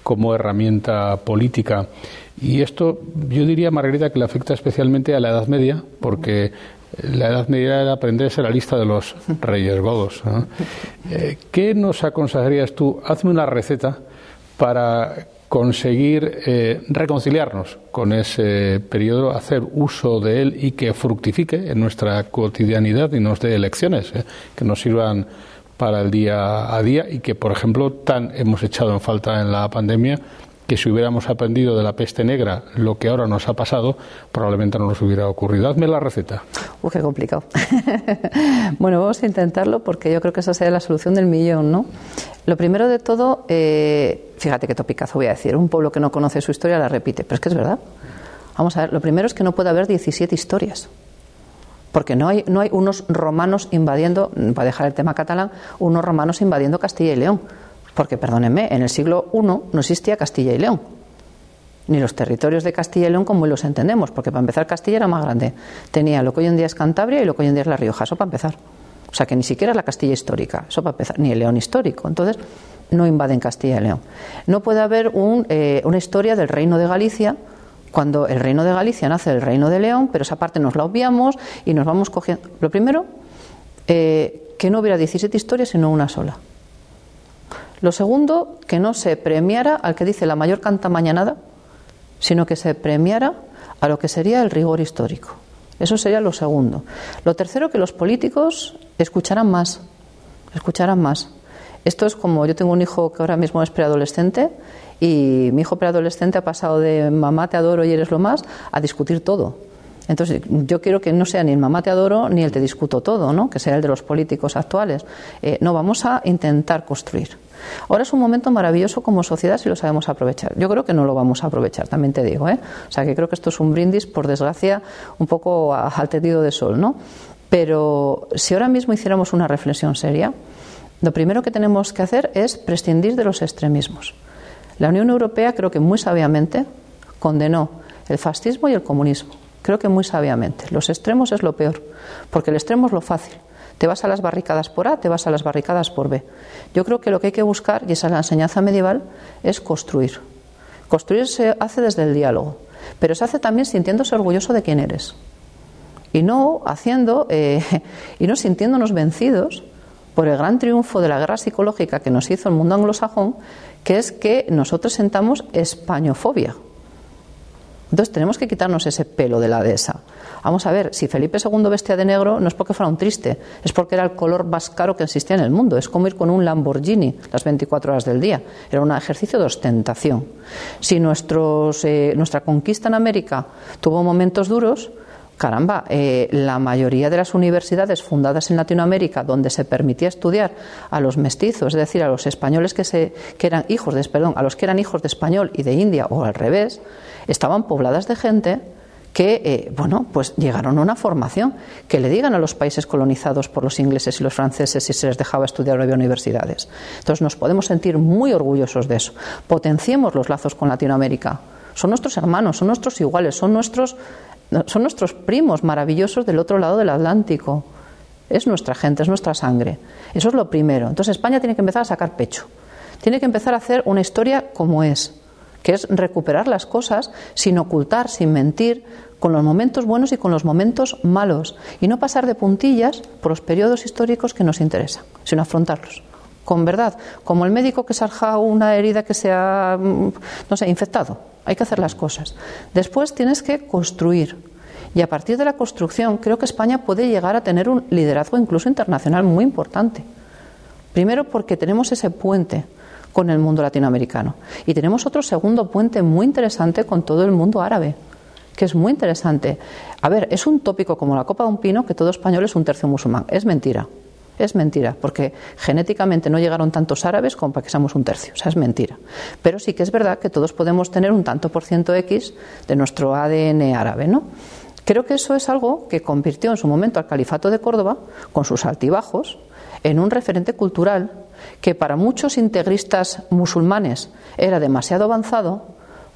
como herramienta política. Y esto yo diría, Margarita, que le afecta especialmente a la Edad Media, porque la Edad Media era aprenderse la lista de los reyes godos. Eh, ¿Qué nos aconsejarías tú? Hazme una receta para conseguir eh, reconciliarnos con ese periodo, hacer uso de él y que fructifique en nuestra cotidianidad y nos dé elecciones eh, que nos sirvan para el día a día y que, por ejemplo, tan hemos echado en falta en la pandemia que si hubiéramos aprendido de la peste negra lo que ahora nos ha pasado, probablemente no nos hubiera ocurrido. Hazme la receta. Uy, qué complicado. bueno, vamos a intentarlo porque yo creo que esa sería la solución del millón, ¿no? Lo primero de todo, eh, fíjate qué topicazo voy a decir, un pueblo que no conoce su historia la repite, pero es que es verdad. Vamos a ver, lo primero es que no puede haber 17 historias. Porque no hay, no hay unos romanos invadiendo, para dejar el tema catalán, unos romanos invadiendo Castilla y León porque, perdónenme, en el siglo I no existía Castilla y León, ni los territorios de Castilla y León como los entendemos, porque para empezar Castilla era más grande. Tenía lo que hoy en día es Cantabria y lo que hoy en día es La Rioja, eso para empezar. O sea que ni siquiera es la Castilla histórica, eso para empezar, ni el León histórico. Entonces, no invaden Castilla y León. No puede haber un, eh, una historia del reino de Galicia Cuando el reino de Galicia nace el reino de León, pero esa parte nos la obviamos y nos vamos cogiendo. Lo primero, eh, que no hubiera 17 historias, sino una sola. Lo segundo, que no se premiara al que dice la mayor canta mañanada, sino que se premiara a lo que sería el rigor histórico. Eso sería lo segundo. Lo tercero, que los políticos escucharan más, escucharan más. Esto es como yo tengo un hijo que ahora mismo es preadolescente y mi hijo preadolescente ha pasado de mamá te adoro y eres lo más a discutir todo. Entonces, yo quiero que no sea ni el mamá te adoro ni el te discuto todo, ¿no? que sea el de los políticos actuales. Eh, no, vamos a intentar construir. Ahora es un momento maravilloso como sociedad si lo sabemos aprovechar. Yo creo que no lo vamos a aprovechar, también te digo. ¿eh? O sea, que creo que esto es un brindis, por desgracia, un poco al tendido de sol, ¿no? Pero si ahora mismo hiciéramos una reflexión seria, lo primero que tenemos que hacer es prescindir de los extremismos. La Unión Europea creo que muy sabiamente condenó el fascismo y el comunismo Creo que muy sabiamente. Los extremos es lo peor, porque el extremo es lo fácil. Te vas a las barricadas por A, te vas a las barricadas por B. Yo creo que lo que hay que buscar, y esa es la enseñanza medieval, es construir. Construir se hace desde el diálogo, pero se hace también sintiéndose orgulloso de quién eres. Y no haciendo, eh, y no sintiéndonos vencidos por el gran triunfo de la guerra psicológica que nos hizo el mundo anglosajón, que es que nosotros sentamos españofobia. Entonces tenemos que quitarnos ese pelo de la dehesa. Vamos a ver, si Felipe II vestía de negro no es porque fuera un triste, es porque era el color más caro que existía en el mundo. Es como ir con un Lamborghini las 24 horas del día. Era un ejercicio de ostentación. Si nuestros, eh, nuestra conquista en América tuvo momentos duros, caramba, eh, la mayoría de las universidades fundadas en Latinoamérica donde se permitía estudiar a los mestizos, es decir, a los españoles que, se, que eran hijos de, perdón, a los que eran hijos de español y de India o al revés, estaban pobladas de gente que, eh, bueno, pues llegaron a una formación, que le digan a los países colonizados por los ingleses y los franceses si se les dejaba estudiar en universidades. Entonces nos podemos sentir muy orgullosos de eso. Potenciemos los lazos con Latinoamérica. Son nuestros hermanos, son nuestros iguales, son nuestros, son nuestros primos maravillosos del otro lado del Atlántico. Es nuestra gente, es nuestra sangre. Eso es lo primero. Entonces España tiene que empezar a sacar pecho. Tiene que empezar a hacer una historia como es que es recuperar las cosas sin ocultar, sin mentir, con los momentos buenos y con los momentos malos, y no pasar de puntillas por los periodos históricos que nos interesan, sino afrontarlos con verdad, como el médico que salga una herida que se ha, mm, no sé, infectado. Hay que hacer las cosas. Después tienes que construir. Y a partir de la construcción, creo que España puede llegar a tener un liderazgo incluso internacional muy importante. Primero porque tenemos ese puente con el mundo latinoamericano. Y tenemos otro segundo puente muy interesante con todo el mundo árabe, que es muy interesante. A ver, es un tópico como la copa de un pino que todo español es un tercio musulmán. Es mentira. Es mentira, porque genéticamente no llegaron tantos árabes como para que seamos un tercio. O sea, es mentira. Pero sí que es verdad que todos podemos tener un tanto por ciento X de nuestro ADN árabe, ¿no? Creo que eso es algo que convirtió en su momento al califato de Córdoba, con sus altibajos, en un referente cultural que para muchos integristas musulmanes era demasiado avanzado,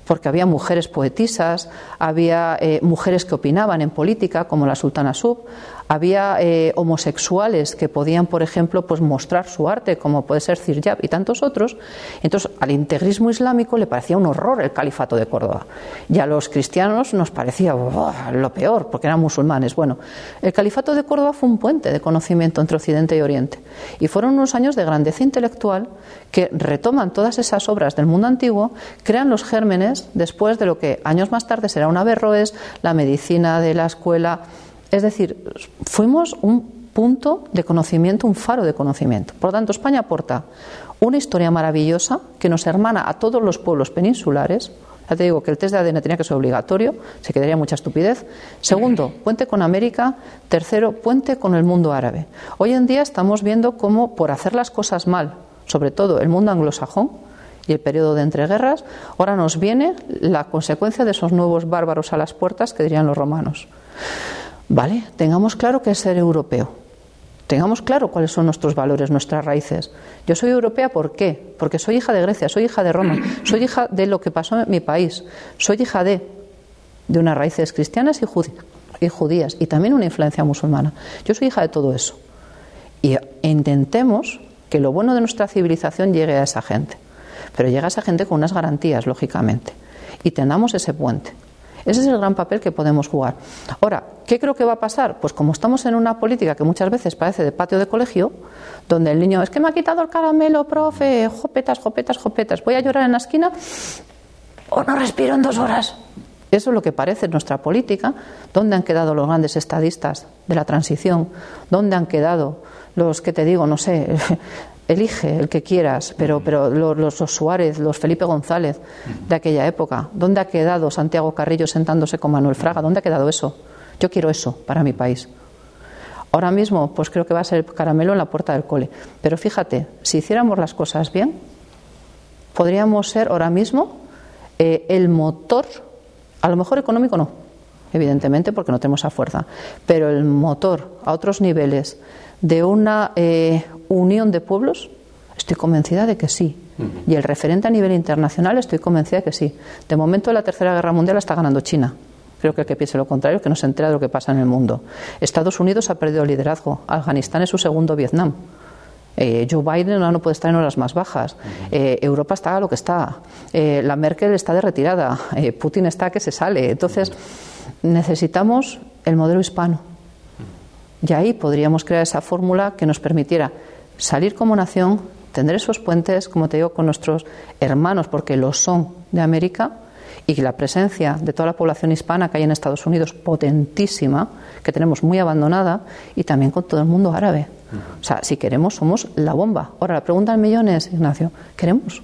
porque había mujeres poetisas, había eh, mujeres que opinaban en política, como la sultana Sub, había eh, homosexuales que podían, por ejemplo, pues mostrar su arte, como puede ser Ziryab y tantos otros. Entonces, al integrismo islámico le parecía un horror el califato de Córdoba. Y a los cristianos nos parecía lo peor, porque eran musulmanes. Bueno, el califato de Córdoba fue un puente de conocimiento entre Occidente y Oriente. Y fueron unos años de grandeza intelectual que retoman todas esas obras del mundo antiguo, crean los gérmenes después de lo que años más tarde será una Averroes, la medicina de la escuela es decir, fuimos un punto de conocimiento, un faro de conocimiento. Por lo tanto, España aporta una historia maravillosa que nos hermana a todos los pueblos peninsulares. Ya te digo que el test de ADN tenía que ser obligatorio, se quedaría mucha estupidez. Segundo, puente con América. Tercero, puente con el mundo árabe. Hoy en día estamos viendo cómo, por hacer las cosas mal, sobre todo el mundo anglosajón y el periodo de entreguerras, ahora nos viene la consecuencia de esos nuevos bárbaros a las puertas que dirían los romanos. ¿Vale? Tengamos claro que es ser europeo. Tengamos claro cuáles son nuestros valores, nuestras raíces. Yo soy europea, ¿por qué? Porque soy hija de Grecia, soy hija de Roma, soy hija de lo que pasó en mi país, soy hija de, de unas raíces cristianas y, y judías y también una influencia musulmana. Yo soy hija de todo eso. Y intentemos que lo bueno de nuestra civilización llegue a esa gente. Pero llega a esa gente con unas garantías, lógicamente. Y tengamos ese puente. Ese es el gran papel que podemos jugar. Ahora, ¿qué creo que va a pasar? Pues como estamos en una política que muchas veces parece de patio de colegio, donde el niño es que me ha quitado el caramelo, profe, jopetas, jopetas, jopetas, voy a llorar en la esquina o no respiro en dos horas. Eso es lo que parece nuestra política. ¿Dónde han quedado los grandes estadistas de la transición? ¿Dónde han quedado los que te digo, no sé, elige el que quieras, pero, pero los, Suárez, los Felipe González de aquella época, ¿dónde ha quedado Santiago Carrillo sentándose con Manuel Fraga? ¿Dónde ha quedado eso? Yo quiero eso para mi país. Ahora mismo, pues creo que va a ser el caramelo en la puerta del cole. Pero fíjate, si hiciéramos las cosas bien, podríamos ser ahora mismo eh, el motor, a lo mejor económico no, evidentemente, porque no tenemos esa fuerza, pero el motor a otros niveles de una eh, unión de pueblos? Estoy convencida de que sí. Y el referente a nivel internacional estoy convencida de que sí. De momento la Tercera Guerra Mundial la está ganando China. Creo que el que piense lo contrario, que no se entera de lo que pasa en el mundo. Estados Unidos ha perdido el liderazgo. Afganistán es su segundo Vietnam. Eh, Joe Biden no puede estar en horas más bajas. Eh, Europa está a lo que está. la Merkel está de retirada. Putin está que se sale. Entonces, necesitamos el modelo hispano. Y ahí podríamos crear esa fórmula que nos permitiera salir como nación, tener esos puentes, como te digo, con nuestros hermanos, porque lo son de América, y la presencia de toda la población hispana que hay en Estados Unidos, potentísima, que tenemos muy abandonada, y también con todo el mundo árabe. O sea, si queremos, somos la bomba. Ahora, la pregunta en millones, Ignacio, ¿queremos?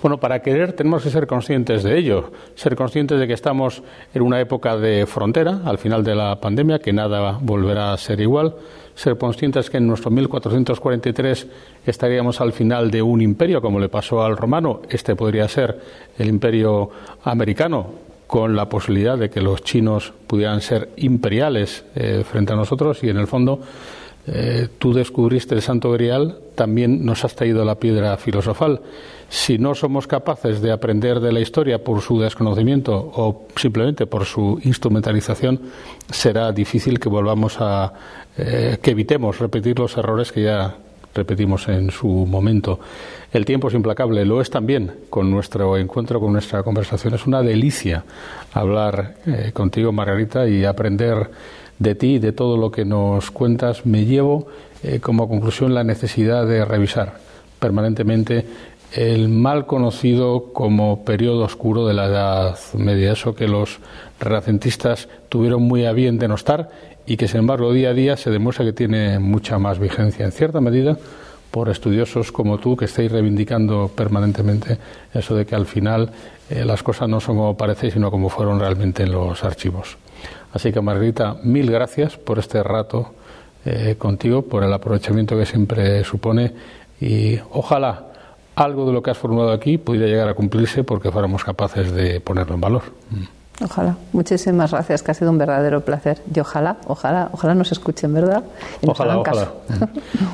Bueno, para querer tenemos que ser conscientes de ello, ser conscientes de que estamos en una época de frontera, al final de la pandemia, que nada volverá a ser igual, ser conscientes que en nuestro 1443 estaríamos al final de un imperio, como le pasó al romano, este podría ser el imperio americano, con la posibilidad de que los chinos pudieran ser imperiales eh, frente a nosotros y en el fondo eh, tú descubriste el Santo Grial, también nos has traído la piedra filosofal. Si no somos capaces de aprender de la historia por su desconocimiento o simplemente por su instrumentalización, será difícil que volvamos a eh, que evitemos repetir los errores que ya repetimos en su momento. El tiempo es implacable, lo es también con nuestro encuentro, con nuestra conversación. Es una delicia hablar eh, contigo, Margarita, y aprender de ti y de todo lo que nos cuentas, me llevo eh, como conclusión la necesidad de revisar permanentemente el mal conocido como periodo oscuro de la Edad Media, eso que los renacentistas tuvieron muy a bien denostar y que sin embargo día a día se demuestra que tiene mucha más vigencia, en cierta medida por estudiosos como tú que estáis reivindicando permanentemente eso de que al final eh, las cosas no son como parece, sino como fueron realmente en los archivos. Así que Margarita, mil gracias por este rato eh, contigo, por el aprovechamiento que siempre supone y ojalá algo de lo que has formulado aquí pudiera llegar a cumplirse porque fuéramos capaces de ponerlo en valor. Ojalá. Muchísimas gracias, que ha sido un verdadero placer. Y ojalá, ojalá, ojalá nos escuchen, ¿verdad? ojalá, ojalá.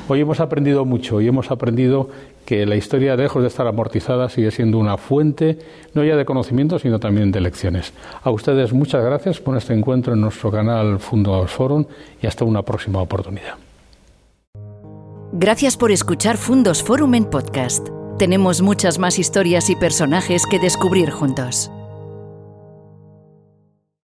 Hoy hemos aprendido mucho, hoy hemos aprendido que la historia, lejos de estar amortizada, sigue siendo una fuente no ya de conocimiento, sino también de lecciones. A ustedes muchas gracias por este encuentro en nuestro canal Fundos Forum y hasta una próxima oportunidad. Gracias por escuchar Fundos Forum en podcast. Tenemos muchas más historias y personajes que descubrir juntos.